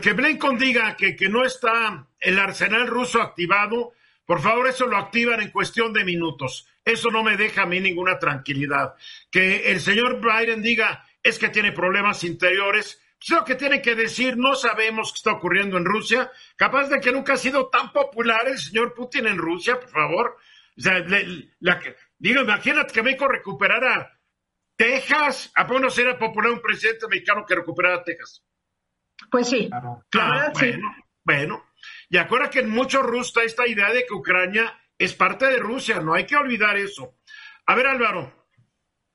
que Blinken diga que, que no está el arsenal ruso activado, por favor, eso lo activan en cuestión de minutos. Eso no me deja a mí ninguna tranquilidad. Que el señor Biden diga es que tiene problemas interiores, pues lo que tiene que decir, no sabemos qué está ocurriendo en Rusia. Capaz de que nunca ha sido tan popular el señor Putin en Rusia, por favor. O sea, la, digo, imagínate que México recuperara Texas. ¿A poco no sería popular un presidente mexicano que recuperara Texas? Pues sí, claro. bueno, bueno, y acuerda que en mucho rusta esta idea de que Ucrania es parte de Rusia, no hay que olvidar eso. A ver, Álvaro.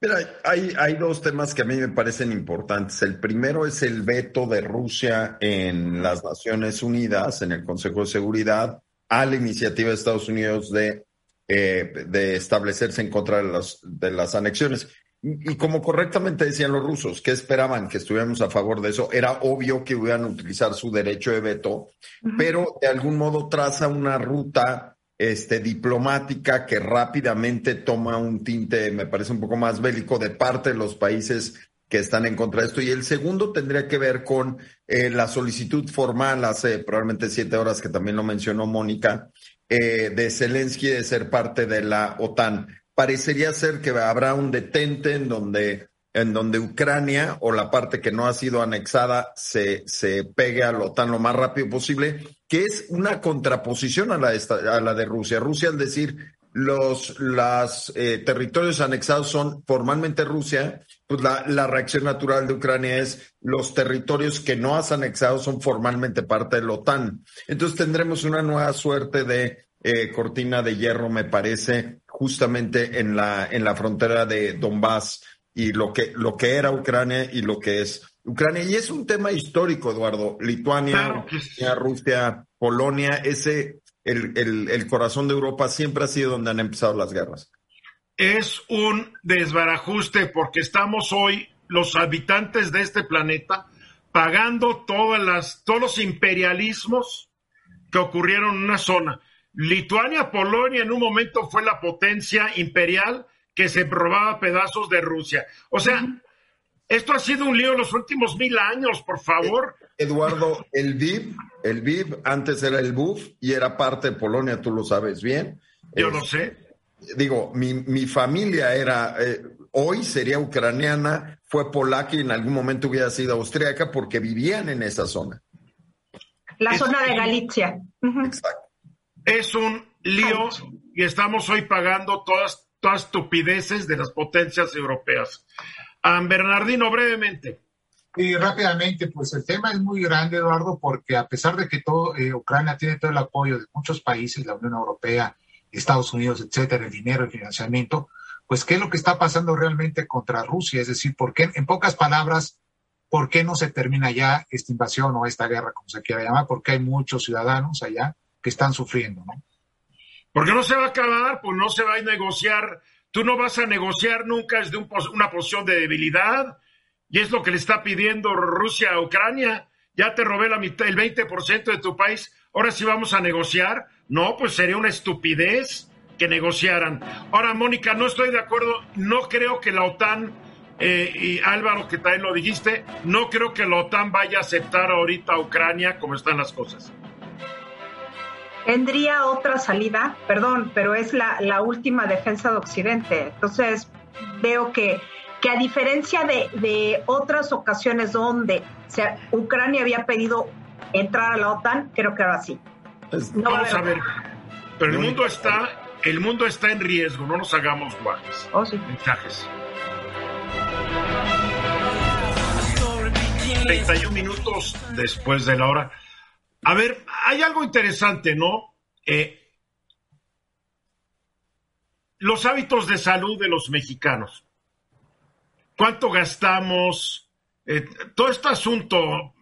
Mira, hay, hay dos temas que a mí me parecen importantes. El primero es el veto de Rusia en las Naciones Unidas, en el Consejo de Seguridad, a la iniciativa de Estados Unidos de, eh, de establecerse en contra de, las de las anexiones. Y como correctamente decían los rusos, que esperaban que estuviéramos a favor de eso? Era obvio que iban a utilizar su derecho de veto, pero de algún modo traza una ruta este, diplomática que rápidamente toma un tinte, me parece un poco más bélico, de parte de los países que están en contra de esto. Y el segundo tendría que ver con eh, la solicitud formal hace probablemente siete horas, que también lo mencionó Mónica, eh, de Zelensky de ser parte de la OTAN parecería ser que habrá un detente en donde, en donde Ucrania o la parte que no ha sido anexada se, se pegue a la OTAN lo más rápido posible, que es una contraposición a la, de Rusia. Rusia, al decir los eh, territorios anexados son formalmente Rusia, pues la, la, reacción natural de Ucrania es los territorios que no has anexado son formalmente parte de la OTAN. Entonces tendremos una nueva suerte de eh, cortina de hierro, me parece, justamente en la, en la frontera de Donbass y lo que, lo que era Ucrania y lo que es Ucrania. Y es un tema histórico, Eduardo. Lituania, Rusia, Polonia, ese, el, el, el corazón de Europa siempre ha sido donde han empezado las guerras. Es un desbarajuste porque estamos hoy, los habitantes de este planeta, pagando todas las, todos los imperialismos que ocurrieron en una zona. Lituania, Polonia en un momento fue la potencia imperial que se probaba pedazos de Rusia. O sea, esto ha sido un lío los últimos mil años, por favor. Eduardo, el VIP, el VIP antes era el BUF y era parte de Polonia, tú lo sabes bien. Yo lo sé. Digo, mi, mi familia era, eh, hoy sería ucraniana, fue polaca y en algún momento hubiera sido austríaca porque vivían en esa zona. La zona de Galicia. Exacto es un lío y estamos hoy pagando todas, todas estupideces de las potencias europeas. Bernardino, brevemente. Y rápidamente, pues el tema es muy grande, Eduardo, porque a pesar de que todo eh, Ucrania tiene todo el apoyo de muchos países, la Unión Europea, Estados Unidos, etcétera, el dinero, el financiamiento, pues qué es lo que está pasando realmente contra Rusia, es decir, por qué, en pocas palabras, ¿por qué no se termina ya esta invasión o esta guerra, como se quiera llamar? Porque hay muchos ciudadanos allá que están sufriendo, ¿no? Porque no se va a acabar, pues no se va a negociar. Tú no vas a negociar nunca desde una posición de debilidad. Y es lo que le está pidiendo Rusia a Ucrania. Ya te robé la mitad, el 20% de tu país. Ahora sí vamos a negociar. No, pues sería una estupidez que negociaran. Ahora, Mónica, no estoy de acuerdo. No creo que la OTAN, eh, y Álvaro, que también lo dijiste, no creo que la OTAN vaya a aceptar ahorita a Ucrania como están las cosas. Tendría otra salida, perdón, pero es la, última defensa de Occidente. Entonces, veo que que a diferencia de, otras ocasiones donde Ucrania había pedido entrar a la OTAN, creo que ahora sí. Vamos a, ver. Pero el mundo está, el mundo está en riesgo, no nos hagamos guajes. Oh, sí. Mensajes. 31 minutos después de la hora. A ver, hay algo interesante, ¿no? Eh, los hábitos de salud de los mexicanos. ¿Cuánto gastamos? Eh, todo este asunto.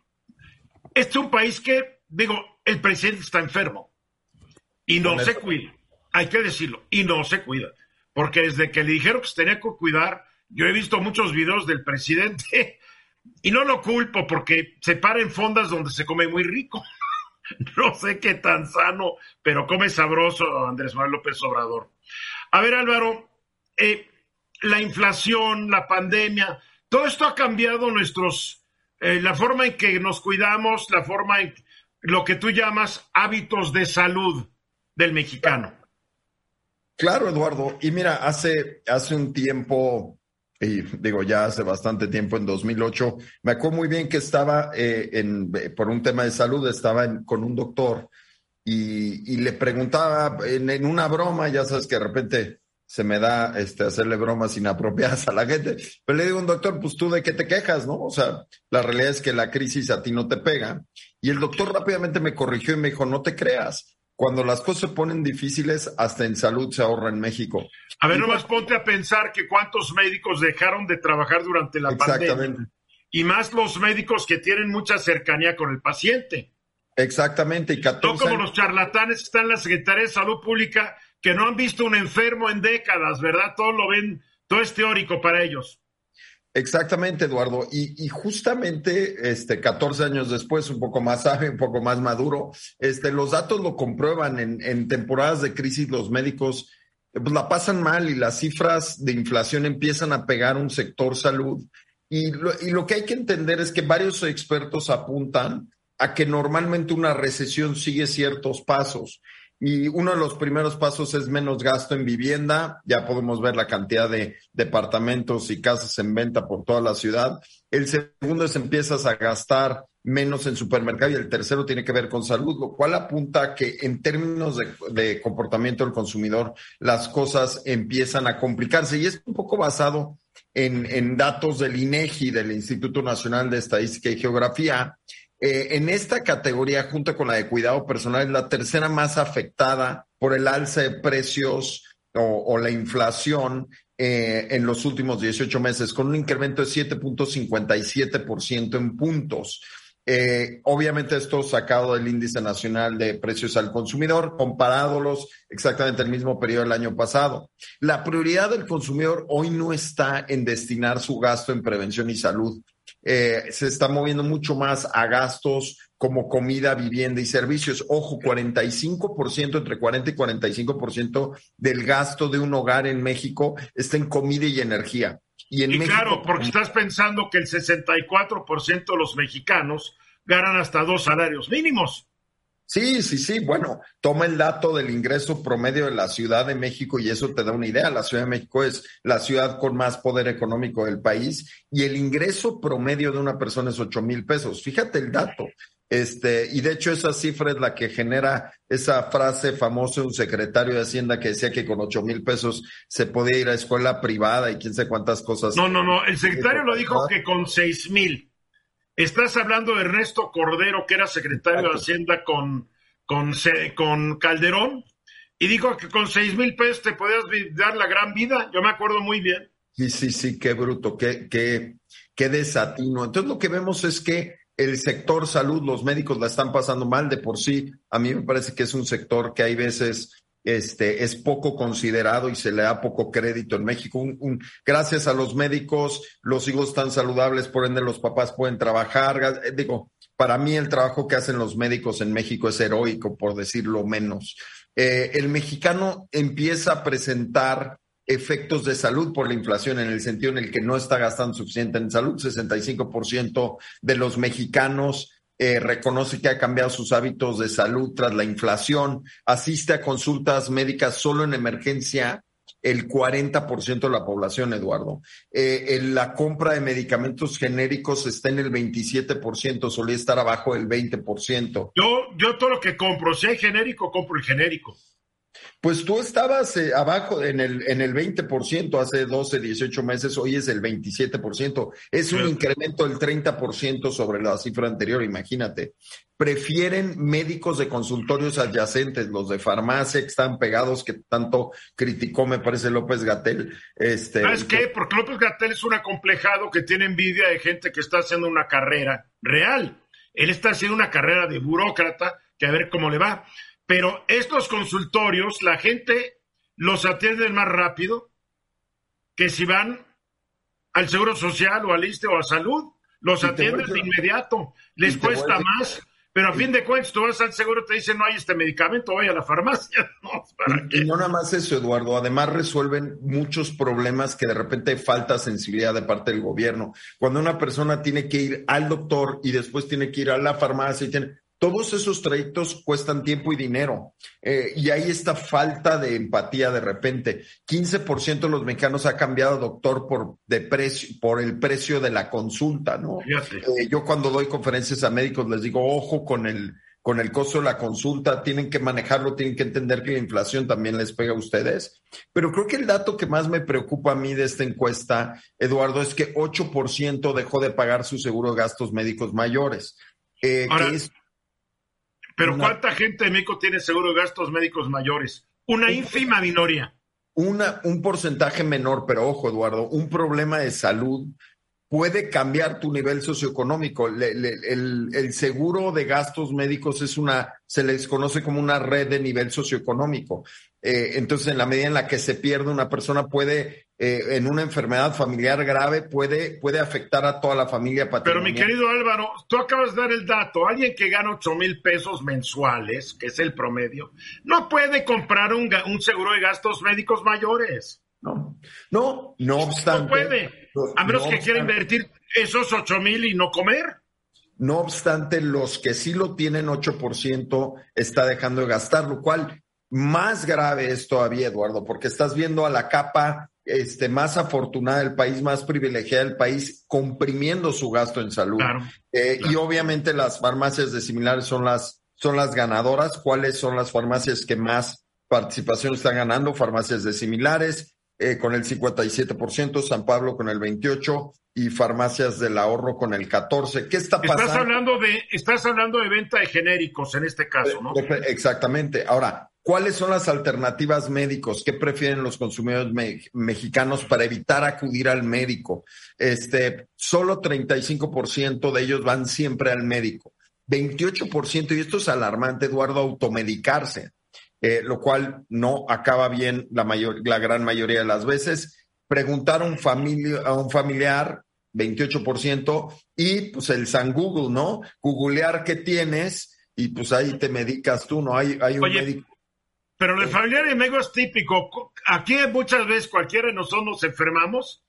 Este es un país que, digo, el presidente está enfermo y no se cuida. Hay que decirlo, y no se cuida. Porque desde que le dijeron que se tenía que cuidar, yo he visto muchos videos del presidente y no lo culpo porque se para en fondas donde se come muy rico. no sé qué tan sano, pero come sabroso Andrés Manuel López Obrador. A ver, Álvaro, eh, la inflación, la pandemia, todo esto ha cambiado nuestros, eh, la forma en que nos cuidamos, la forma en lo que tú llamas hábitos de salud del mexicano. Claro, Eduardo. Y mira, hace, hace un tiempo, y digo ya hace bastante tiempo, en 2008, me acuerdo muy bien que estaba eh, en, por un tema de salud, estaba con un doctor y, le preguntaba en, una broma, ya sabes que de repente se me da este, hacerle bromas inapropiadas a la gente, pero le digo, un doctor, pues tú de qué te quejas, ¿no? O sea, la realidad es que la crisis a ti no te pega. Y el doctor rápidamente me corrigió y me dijo, no te creas, cuando las cosas se ponen difíciles, hasta en salud se ahorra en México. A ver, nomás ponte a pensar que cuántos médicos dejaron de trabajar durante la pandemia. Y más los médicos que tienen mucha cercanía con el paciente. Exactamente, y No como los charlatanes que están en la Secretaría de Salud Pública que no han visto un enfermo en décadas, ¿verdad? Todo lo ven, todo es teórico para ellos. Exactamente, Eduardo. Y, justamente, este, 14 años después, un poco más sabe, un poco más maduro, este, los datos lo comprueban. En, temporadas de crisis, los médicos pues, la pasan mal y las cifras de inflación empiezan a pegar un sector salud. Y y lo que hay que entender es que varios expertos apuntan a que normalmente una recesión sigue ciertos pasos. Y uno de los primeros pasos es menos gasto en vivienda. Ya podemos ver la cantidad de departamentos y casas en venta por toda la ciudad. El segundo es empiezas a gastar menos en supermercado y el tercero tiene que ver con salud, lo cual apunta a que en términos de, comportamiento del consumidor las cosas empiezan a complicarse y es un poco basado en, en datos del INEGI, del Instituto Nacional de Estadística y Geografía, eh, en esta categoría, junto con la de cuidado personal, es la tercera más afectada por el alza de precios o, la inflación eh, en los últimos 18 meses, con un incremento de 7.57% en puntos. Eh, obviamente esto sacado del índice nacional de precios al consumidor, comparándolos exactamente el mismo periodo del año pasado. La prioridad del consumidor hoy no está en destinar su gasto en prevención y salud, eh, se está moviendo mucho más a gastos como comida, vivienda y servicios. Ojo, 45%, entre 40 y 45% del gasto de un hogar en México está en comida y energía. Y, en claro, porque estás pensando que el 64% de los mexicanos ganan hasta dos salarios mínimos. Sí, sí, sí. Bueno, toma el dato del ingreso promedio de la Ciudad de México y eso te da una idea. La Ciudad de México es la ciudad con más poder económico del país y el ingreso promedio de una persona es ocho mil pesos. Fíjate el dato. Este, y de hecho esa cifra es la que genera esa frase famosa de un secretario de Hacienda que decía que con ocho mil pesos se podía ir a escuela privada y quién sé cuántas cosas. No, no, no. El secretario lo dijo que con seis mil. Estás hablando de Ernesto Cordero, que era secretario de Hacienda con, con, con Calderón, y dijo que con seis mil pesos te podías dar la gran vida. Yo me acuerdo muy bien. Sí, sí, sí, qué bruto, qué, qué, qué desatino. Entonces lo que vemos es que el sector salud, los médicos la están pasando mal de por sí. A mí me parece que es un sector que hay veces este, es poco considerado y se le da poco crédito en México. gracias a los médicos, los hijos están saludables, por ende los papás pueden trabajar. Eh, digo, para mí el trabajo que hacen los médicos en México es heroico, por decirlo menos. Eh, el mexicano empieza a presentar efectos de salud por la inflación en el sentido en el que no está gastando suficiente en salud. 65% de los mexicanos eh, reconoce que ha cambiado sus hábitos de salud tras la inflación, asiste a consultas médicas solo en emergencia el 40% de la población, Eduardo. Eh, la compra de medicamentos genéricos está en el 27%, solía estar abajo del 20%. Yo, yo todo lo que compro, si hay genérico, compro el genérico. Pues tú estabas eh, abajo en el, en el 20% hace 12, 18 meses, hoy es el 27%. Es un incremento del 30% sobre la cifra anterior, imagínate. Prefieren médicos de consultorios adyacentes, los de farmacia que están pegados, que tanto criticó, me parece, López Gatel. Este, ¿Sabes qué? Porque López Gatel es un acomplejado que tiene envidia de gente que está haciendo una carrera real. Él está haciendo una carrera de burócrata, que a ver cómo le va. Pero estos consultorios, la gente los atiende más rápido que si van al Seguro Social o al ISTE o a Salud. Los atienden de inmediato. Les cuesta más. Pero a fin de cuentas, tú vas al seguro, te dicen no hay este medicamento, vaya a la farmacia. y, no nada más eso, Eduardo. Además, resuelven muchos problemas que de repente falta sensibilidad de parte del gobierno. Cuando una persona tiene que ir al doctor y después tiene que ir a la farmacia y tiene todos esos trayectos cuestan tiempo y dinero. Eh, y hay esta falta de empatía de repente. 15% de los mexicanos ha cambiado doctor por, de precio, por el precio de la consulta, ¿no? Eh, yo cuando doy conferencias a médicos les digo, ojo con el, con el costo de la consulta, tienen que manejarlo, tienen que entender que la inflación también les pega a ustedes. Pero creo que el dato que más me preocupa a mí de esta encuesta, Eduardo, es que 8% dejó de pagar su seguro de gastos médicos mayores. Eh, que es pero ¿cuánta gente de México tiene seguro de gastos médicos mayores? Una ínfima minoría. Una, un porcentaje menor, pero ojo, Eduardo, un problema de salud puede cambiar tu nivel socioeconómico. el, seguro de gastos médicos es una, se les conoce como una red de nivel socioeconómico. Eh, entonces, en la medida en la que se pierde una persona puede, eh, en una enfermedad familiar grave, puede, puede afectar a toda la familia Pero mi querido Álvaro, tú acabas de dar el dato. Alguien que gana 8 mil pesos mensuales, que es el promedio, no puede comprar un, un seguro de gastos médicos mayores. No, no, no obstante. No puede, a menos que quiera invertir esos 8 mil y no comer. No obstante, los que sí lo tienen 8% está dejando de gastar, lo cual más grave es todavía, Eduardo, porque estás viendo a la capa este, más afortunada del país, más privilegiada del país, comprimiendo su gasto en salud. Eh, y obviamente las farmacias de similares son las, son las ganadoras. ¿Cuáles son las farmacias que más participación están ganando? Farmacias de similares, eh, con el 57%, San Pablo con el 28% y farmacias del ahorro con el 14%. ¿Qué está pasando? Estás hablando de, estás hablando de venta de genéricos en este caso, ¿no? Exactamente. Ahora, ¿cuáles son las alternativas médicos? ¿Qué prefieren los consumidores mexicanos para evitar acudir al médico? Este, solo 35% de ellos van siempre al médico. 28%, y esto es alarmante, Eduardo, automedicarse. Eh, lo cual no acaba bien la, mayor, la gran mayoría de las veces. Preguntar a un, a un familiar, 28%, y pues el San Google, ¿no? Googlear qué tienes y pues ahí te medicas tú, ¿no? Hay, hay un médico. Pero el familiar y amigo es típico. Aquí muchas veces cualquiera de nosotros nos enfermamos.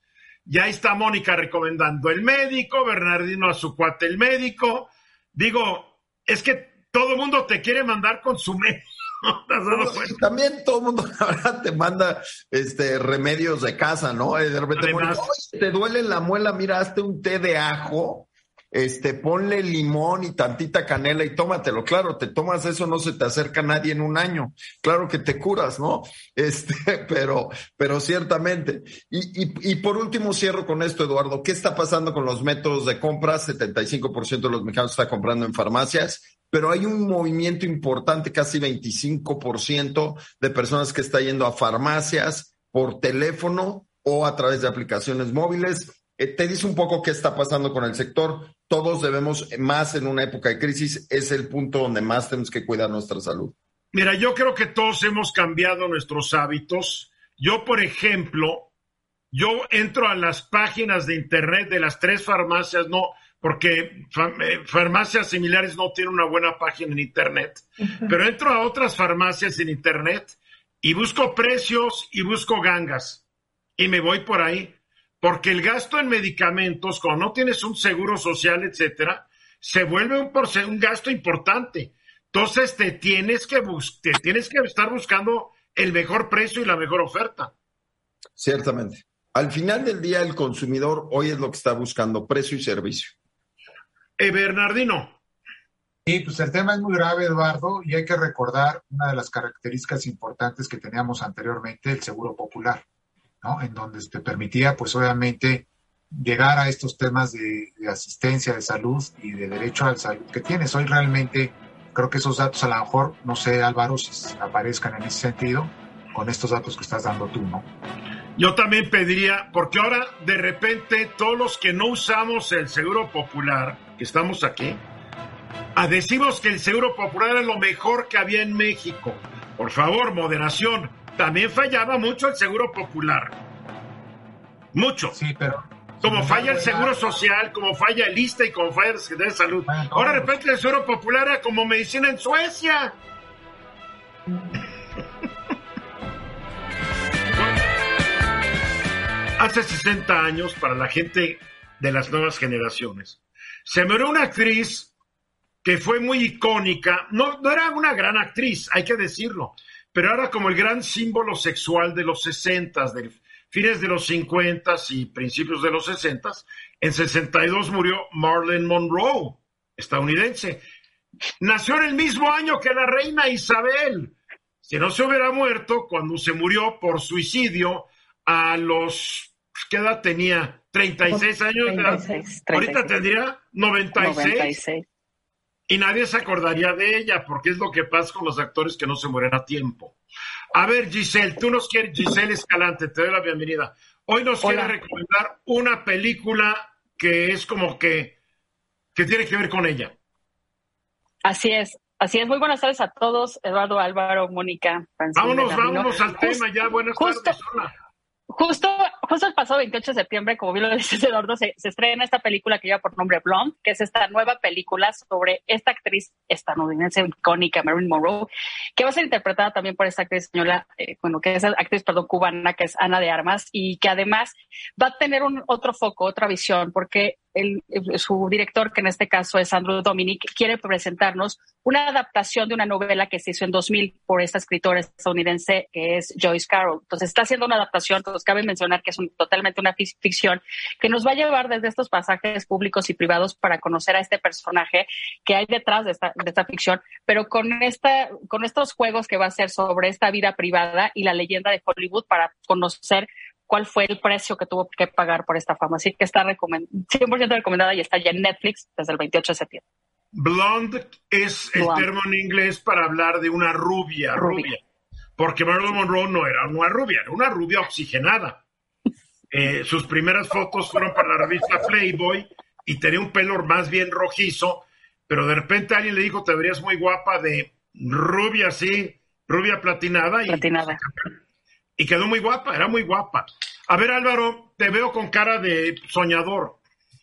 Ya está Mónica recomendando el médico, Bernardino a su cuate el médico. Digo, es que todo el mundo te quiere mandar con su médico también todo el mundo, te manda este, remedios de casa, ¿no? De repente, te duele la muela, mira, hazte un té de ajo, este, ponle limón y tantita canela y tómatelo. Claro, te tomas eso, no se te acerca nadie en un año. Claro que te curas, ¿no? Este, pero, pero ciertamente. Y, y, y por último, cierro con esto, Eduardo. ¿Qué está pasando con los métodos de compra? 75% de los mexicanos está comprando en farmacias pero hay un movimiento importante, casi 25% de personas que está yendo a farmacias por teléfono o a través de aplicaciones móviles. Eh, te dice un poco qué está pasando con el sector. Todos debemos, más en una época de crisis, es el punto donde más tenemos que cuidar nuestra salud. Mira, yo creo que todos hemos cambiado nuestros hábitos. Yo, por ejemplo, yo entro a las páginas de internet de las tres farmacias, no, porque eh, farmacias similares no tienen una buena página en Internet, pero entro a otras farmacias en Internet y busco precios y busco gangas y me voy por ahí, porque el gasto en medicamentos, cuando no tienes un seguro social, etcétera, se vuelve un, un gasto importante. Entonces te tienes que te tienes que estar buscando el mejor precio y la mejor oferta. Ciertamente. Al final del día, el consumidor hoy es lo que está buscando, precio y servicio. Eh, Bernardino. Sí, pues el tema es muy grave, Eduardo, y hay que recordar una de las características importantes que teníamos anteriormente, el seguro popular, ¿no? En donde te permitía, pues obviamente, llegar a estos temas de, asistencia, de salud y de derecho a la salud que tienes. Hoy realmente creo que esos datos a lo mejor, no sé, Álvaro, si aparezcan en ese sentido, con estos datos que estás dando tú, ¿no? Yo también pediría, porque ahora de repente todos los que no usamos el seguro popular, que estamos aquí, a decimos que el seguro popular es lo mejor que había en México. Por favor, moderación. También fallaba mucho el seguro popular. Mucho. Sí, pero. Como falla el seguro social, como falla el ISTA y como falla el Secretaría de Salud. Ahora de repente el seguro popular era como medicina en Suecia. Hace 60 años, para la gente de las nuevas generaciones, se murió una actriz que fue muy icónica. No, era una gran actriz, hay que decirlo, pero era como el gran símbolo sexual de los 60, de fines de los 50 y principios de los 60. En 62 murió Marilyn Monroe, estadounidense. Nació en el mismo año que la reina Isabel. Si no se hubiera muerto cuando se murió por suicidio a los, ¿qué edad tenía? 36 años. 36, Ahorita tendría 96. 96 y nadie se acordaría de ella, porque es lo que pasa con los actores que no se mueren a tiempo. A ver, Giselle, tú nos quieres, Giselle Escalante, te doy la bienvenida. Hoy nos quiere recomendar una película que es como que, que tiene que ver con ella. Así es, así es. Muy buenas tardes a todos, Eduardo, Álvaro, Mónica. vámonos, vámonos al tema ya. Buenas tardes. Hola. Justo, justo el pasado 28 de septiembre, como bien lo dice Eduardo, se, estrena esta película que lleva por nombre Blonde, que es esta nueva película sobre esta actriz estadounidense icónica, Marilyn Monroe, que va a ser interpretada también por esta actriz española, eh, bueno, que es actriz, perdón, cubana, que es Ana de Armas, y que además va a tener un otro foco, otra visión, porque el, su director, que en este caso es Andrew Dominic, quiere presentarnos una adaptación de una novela que se hizo en 2000 por esta escritora estadounidense que es Joyce Carol. Entonces está haciendo una adaptación, entonces cabe mencionar que es totalmente una ficción que nos va a llevar desde estos pasajes públicos y privados para conocer a este personaje que hay detrás de esta, de esta ficción, pero con, esta, con estos juegos que va a ser sobre esta vida privada y la leyenda de Hollywood para conocer cuál fue el precio que tuvo que pagar por esta fama. Así que está 100% recomendada y está ya en Netflix desde el 28 de septiembre. Blonde es el término en inglés para hablar de una rubia, rubia, porque Marilyn Monroe no era una rubia, era una rubia oxigenada. Eh, sus primeras fotos fueron para la revista Playboy y tenía un pelo más bien rojizo, pero de repente alguien le dijo, te verías muy guapa de rubia así, rubia platinada. Platinada. Y, y quedó muy guapa, era muy guapa. A ver, Álvaro, te veo con cara de soñador.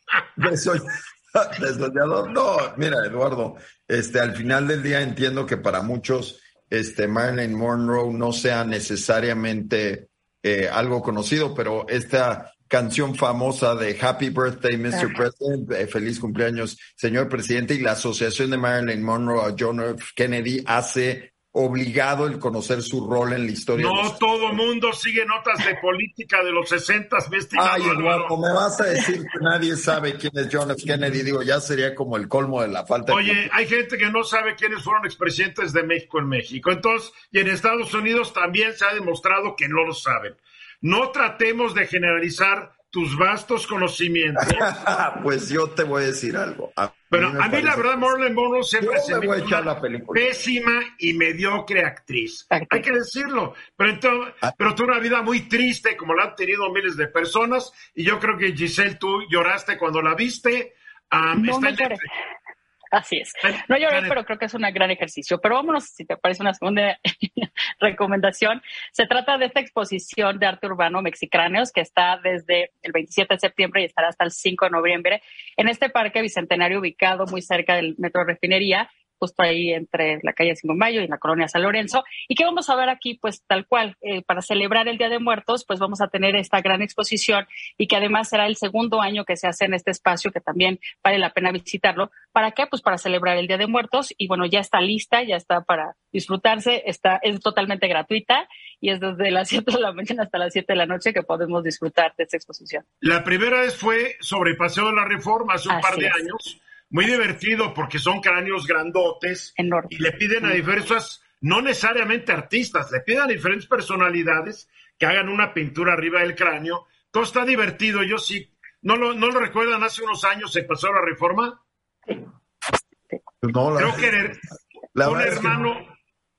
De, soñador. No, mira, Eduardo, este, al final del día entiendo que para muchos este, Marilyn Monroe no sea necesariamente eh, algo conocido, pero esta canción famosa de Happy Birthday, Mr. President, eh, feliz cumpleaños, señor presidente, y la asociación de Marilyn Monroe a John F. Kennedy hace obligado el conocer su rol en la historia. No todo mundo sigue notas de política de los 60, Ay, Eduardo, me vas a decir que nadie sabe quién es John F. Kennedy. Digo, ya sería como el colmo de la falta Oye, hay gente que no sabe quiénes fueron expresidentes de México en México. Entonces, y en Estados Unidos también se ha demostrado que no lo saben. No tratemos de generalizar tus vastos conocimientos. pues yo te voy a decir algo. Pero a mí la verdad Marilyn Monroe siempre se me una pésima y mediocre actriz. Hay que decirlo. Pero, entonces, ah. pero tuvo una vida muy triste como la han tenido miles de personas y yo creo que Giselle tú lloraste cuando la viste. no Así es. No lloré, pero creo que es un gran ejercicio. Pero vámonos, si te parece, una segunda recomendación. Se trata de esta exposición de arte urbano Mexicráneos que está desde el 27 de septiembre y estará hasta el 5 de noviembre en este parque bicentenario ubicado muy cerca del Metro Refinería justo ahí entre la calle 5 de Mayo y la colonia San Lorenzo. Y que vamos a ver aquí, pues tal cual, eh, para celebrar el Día de Muertos, pues vamos a tener esta gran exposición y que además será el segundo año que se hace en este espacio, que también vale la pena visitarlo. ¿Para qué? Pues para celebrar el Día de Muertos y bueno, ya está lista, ya está para disfrutarse, está, es totalmente gratuita y es desde las 7 de la mañana hasta las 7 de la noche que podemos disfrutar de esta exposición. La primera vez fue sobre Paseo de la Reforma hace un par de años muy divertido porque son cráneos grandotes y le piden a diversas, no necesariamente artistas, le piden a diferentes personalidades que hagan una pintura arriba del cráneo. Todo está divertido, yo sí, ¿no lo, no lo recuerdan? Hace unos años se pasó la reforma. Creo que un, hermano,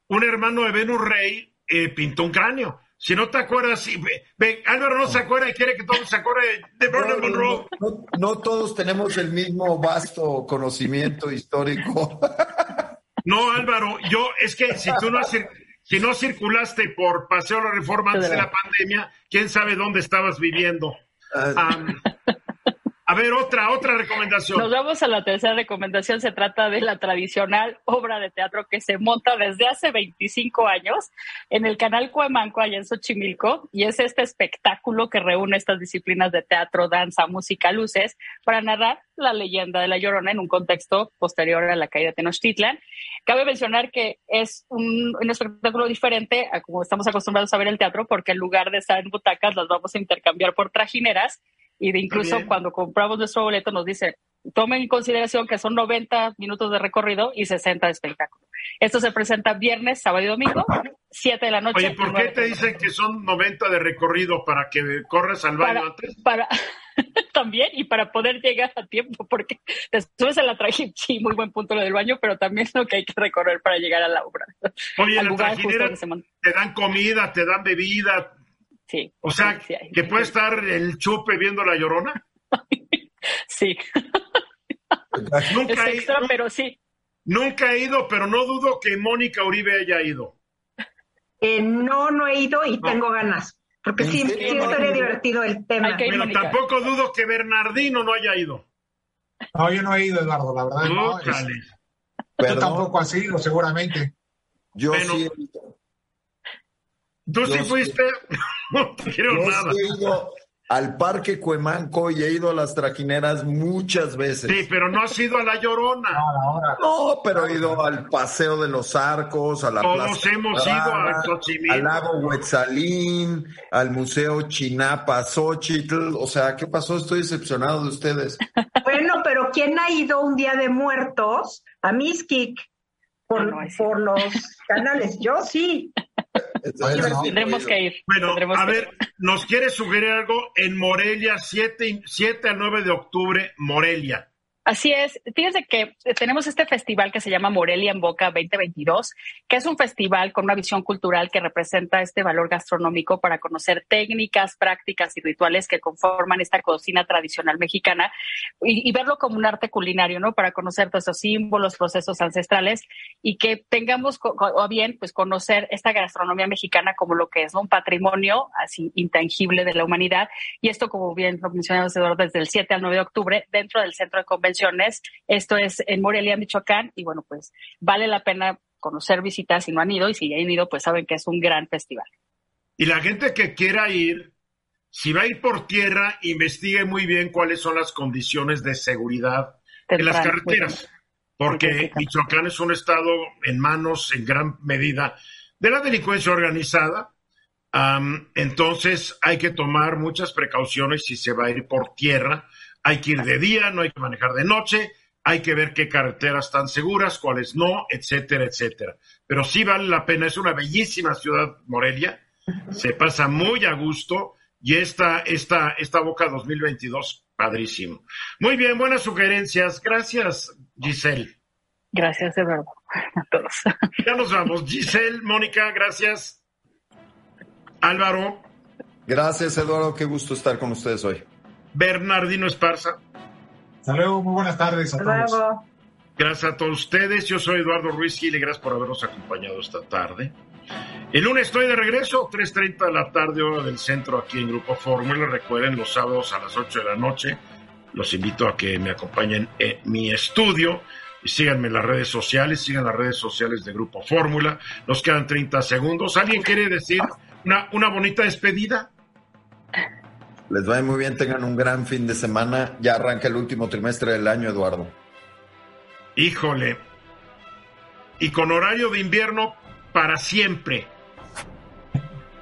un hermano de Venus Rey eh, pintó un cráneo. Si no te acuerdas, ve, Álvaro no se acuerda y quiere que todos se acuerden de Marilyn Monroe. No, todos tenemos el mismo vasto conocimiento histórico. No, Álvaro, yo es que si tú no, si no circulaste por Paseo de la Reforma antes de la pandemia, quién sabe dónde estabas viviendo. Ah. A ver, otra, otra recomendación. Nos vamos a la tercera recomendación. Se trata de la tradicional obra de teatro que se monta desde hace 25 años en el canal Cuemanco, allá en Xochimilco, y es este espectáculo que reúne estas disciplinas de teatro, danza, música, luces, para narrar la leyenda de La Llorona en un contexto posterior a la caída de Tenochtitlan. Cabe mencionar que es un, un espectáculo diferente a como estamos acostumbrados a ver el teatro, porque en lugar de estar en butacas, las vamos a intercambiar por trajineras y de incluso cuando compramos nuestro boleto nos dice, tomen en consideración que son 90 minutos de recorrido y 60 de espectáculo. Esto se presenta viernes, sábado y domingo, 7 de la noche. Oye, ¿por qué te dicen que son 90 de recorrido para que corras al baño antes? Para, también y para poder llegar a tiempo, porque te subes a la trajinera, sí, muy buen punto lo del baño, pero también es lo que hay que recorrer para llegar a la obra. Oye, en la trajinera te dan comida, te dan bebida, o sea, que puede estar el chupe viendo la llorona. sí. nunca he, extra, pero sí. Nunca he ido, pero no dudo que Mónica Uribe haya ido. Eh, no, no he ido y tengo ganas. Porque sí, sí estaría divertido el tema. Pero tampoco dudo que Bernardino no haya ido. No, yo no he ido, Eduardo, la verdad. No, Yo tampoco ha sido, seguramente. Yo sí he ido. Tú sí fuiste, no te quiero nada. he ido al Parque Cuemanco y he ido a las traquineras muchas veces. Sí, pero no has ido a La Llorona. No, pero he ido al Paseo de los Arcos, a la Todos hemos ido a Xochimilco. Al lago Huetzalín, al Museo Chinapa, Xochitl. O sea, ¿qué pasó? Estoy decepcionado de ustedes. Bueno, pero ¿quién ha ido un día de muertos a Miskik por, por los canales? Yo sí. Tendremos que ir. Bueno, a ver, ¿nos quiere sugerir algo en Morelia, 7, 7 al 9 de octubre, Morelia? Así es. Fíjense que tenemos este festival que se llama Morelia en Boca 2022, que es un festival con una visión cultural que representa este valor gastronómico para conocer técnicas, prácticas y rituales que conforman esta cocina tradicional mexicana y, verlo como un arte culinario, ¿no? Para conocer todos esos símbolos, procesos ancestrales y que tengamos o bien pues conocer esta gastronomía mexicana como lo que es, Un patrimonio así intangible de la humanidad. Y esto, como bien lo mencionamos, desde el 7 al 9 de octubre dentro del Centro de Convención esto es en Morelia, Michoacán, y bueno, pues vale la pena conocer, visitas si no han ido, y si ya han ido, pues saben que es un gran festival. Y la gente que quiera ir, si va a ir por tierra, investigue muy bien cuáles son las condiciones de seguridad en las carreteras, porque Michoacán es un estado en manos, en gran medida, de la delincuencia organizada. entonces hay que tomar muchas precauciones si se va a ir por tierra hay que ir de día, no hay que manejar de noche, hay que ver qué carreteras están seguras, cuáles no, etcétera, etcétera. Pero sí vale la pena, es una bellísima ciudad, Morelia, se pasa muy a gusto y esta, esta, esta Boca 2022, padrísimo. Muy bien, buenas sugerencias. Gracias, Giselle. Gracias, Eduardo, a todos. Ya nos vamos. Giselle, Mónica, gracias. Álvaro. Gracias, Eduardo, qué gusto estar con ustedes hoy. Bernardino Esparza. Hasta luego, muy buenas tardes a todos. Gracias a todos ustedes. Yo soy Eduardo Ruiz Gil y gracias por habernos acompañado esta tarde. El lunes estoy de regreso, 3.30 de la tarde, hora del centro, aquí en Grupo Fórmula. Recuerden, los sábados a las 8 de la noche. Los invito a que me acompañen en mi estudio y síganme en las redes sociales, sigan las redes sociales de Grupo Fórmula. Nos quedan 30 segundos. ¿Alguien quiere decir una, una bonita despedida? Les va muy bien, tengan un gran fin de semana. Ya arranca el último trimestre del año, Eduardo. Híjole. Y con horario de invierno para siempre.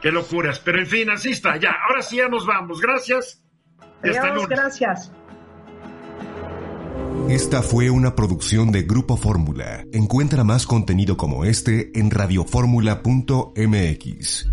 Qué locuras. Pero en fin, así está. Ya, ahora sí ya nos vamos. Gracias. Adiós, gracias. Esta fue una producción de Grupo Fórmula. Encuentra más contenido como este en radioformula.mx.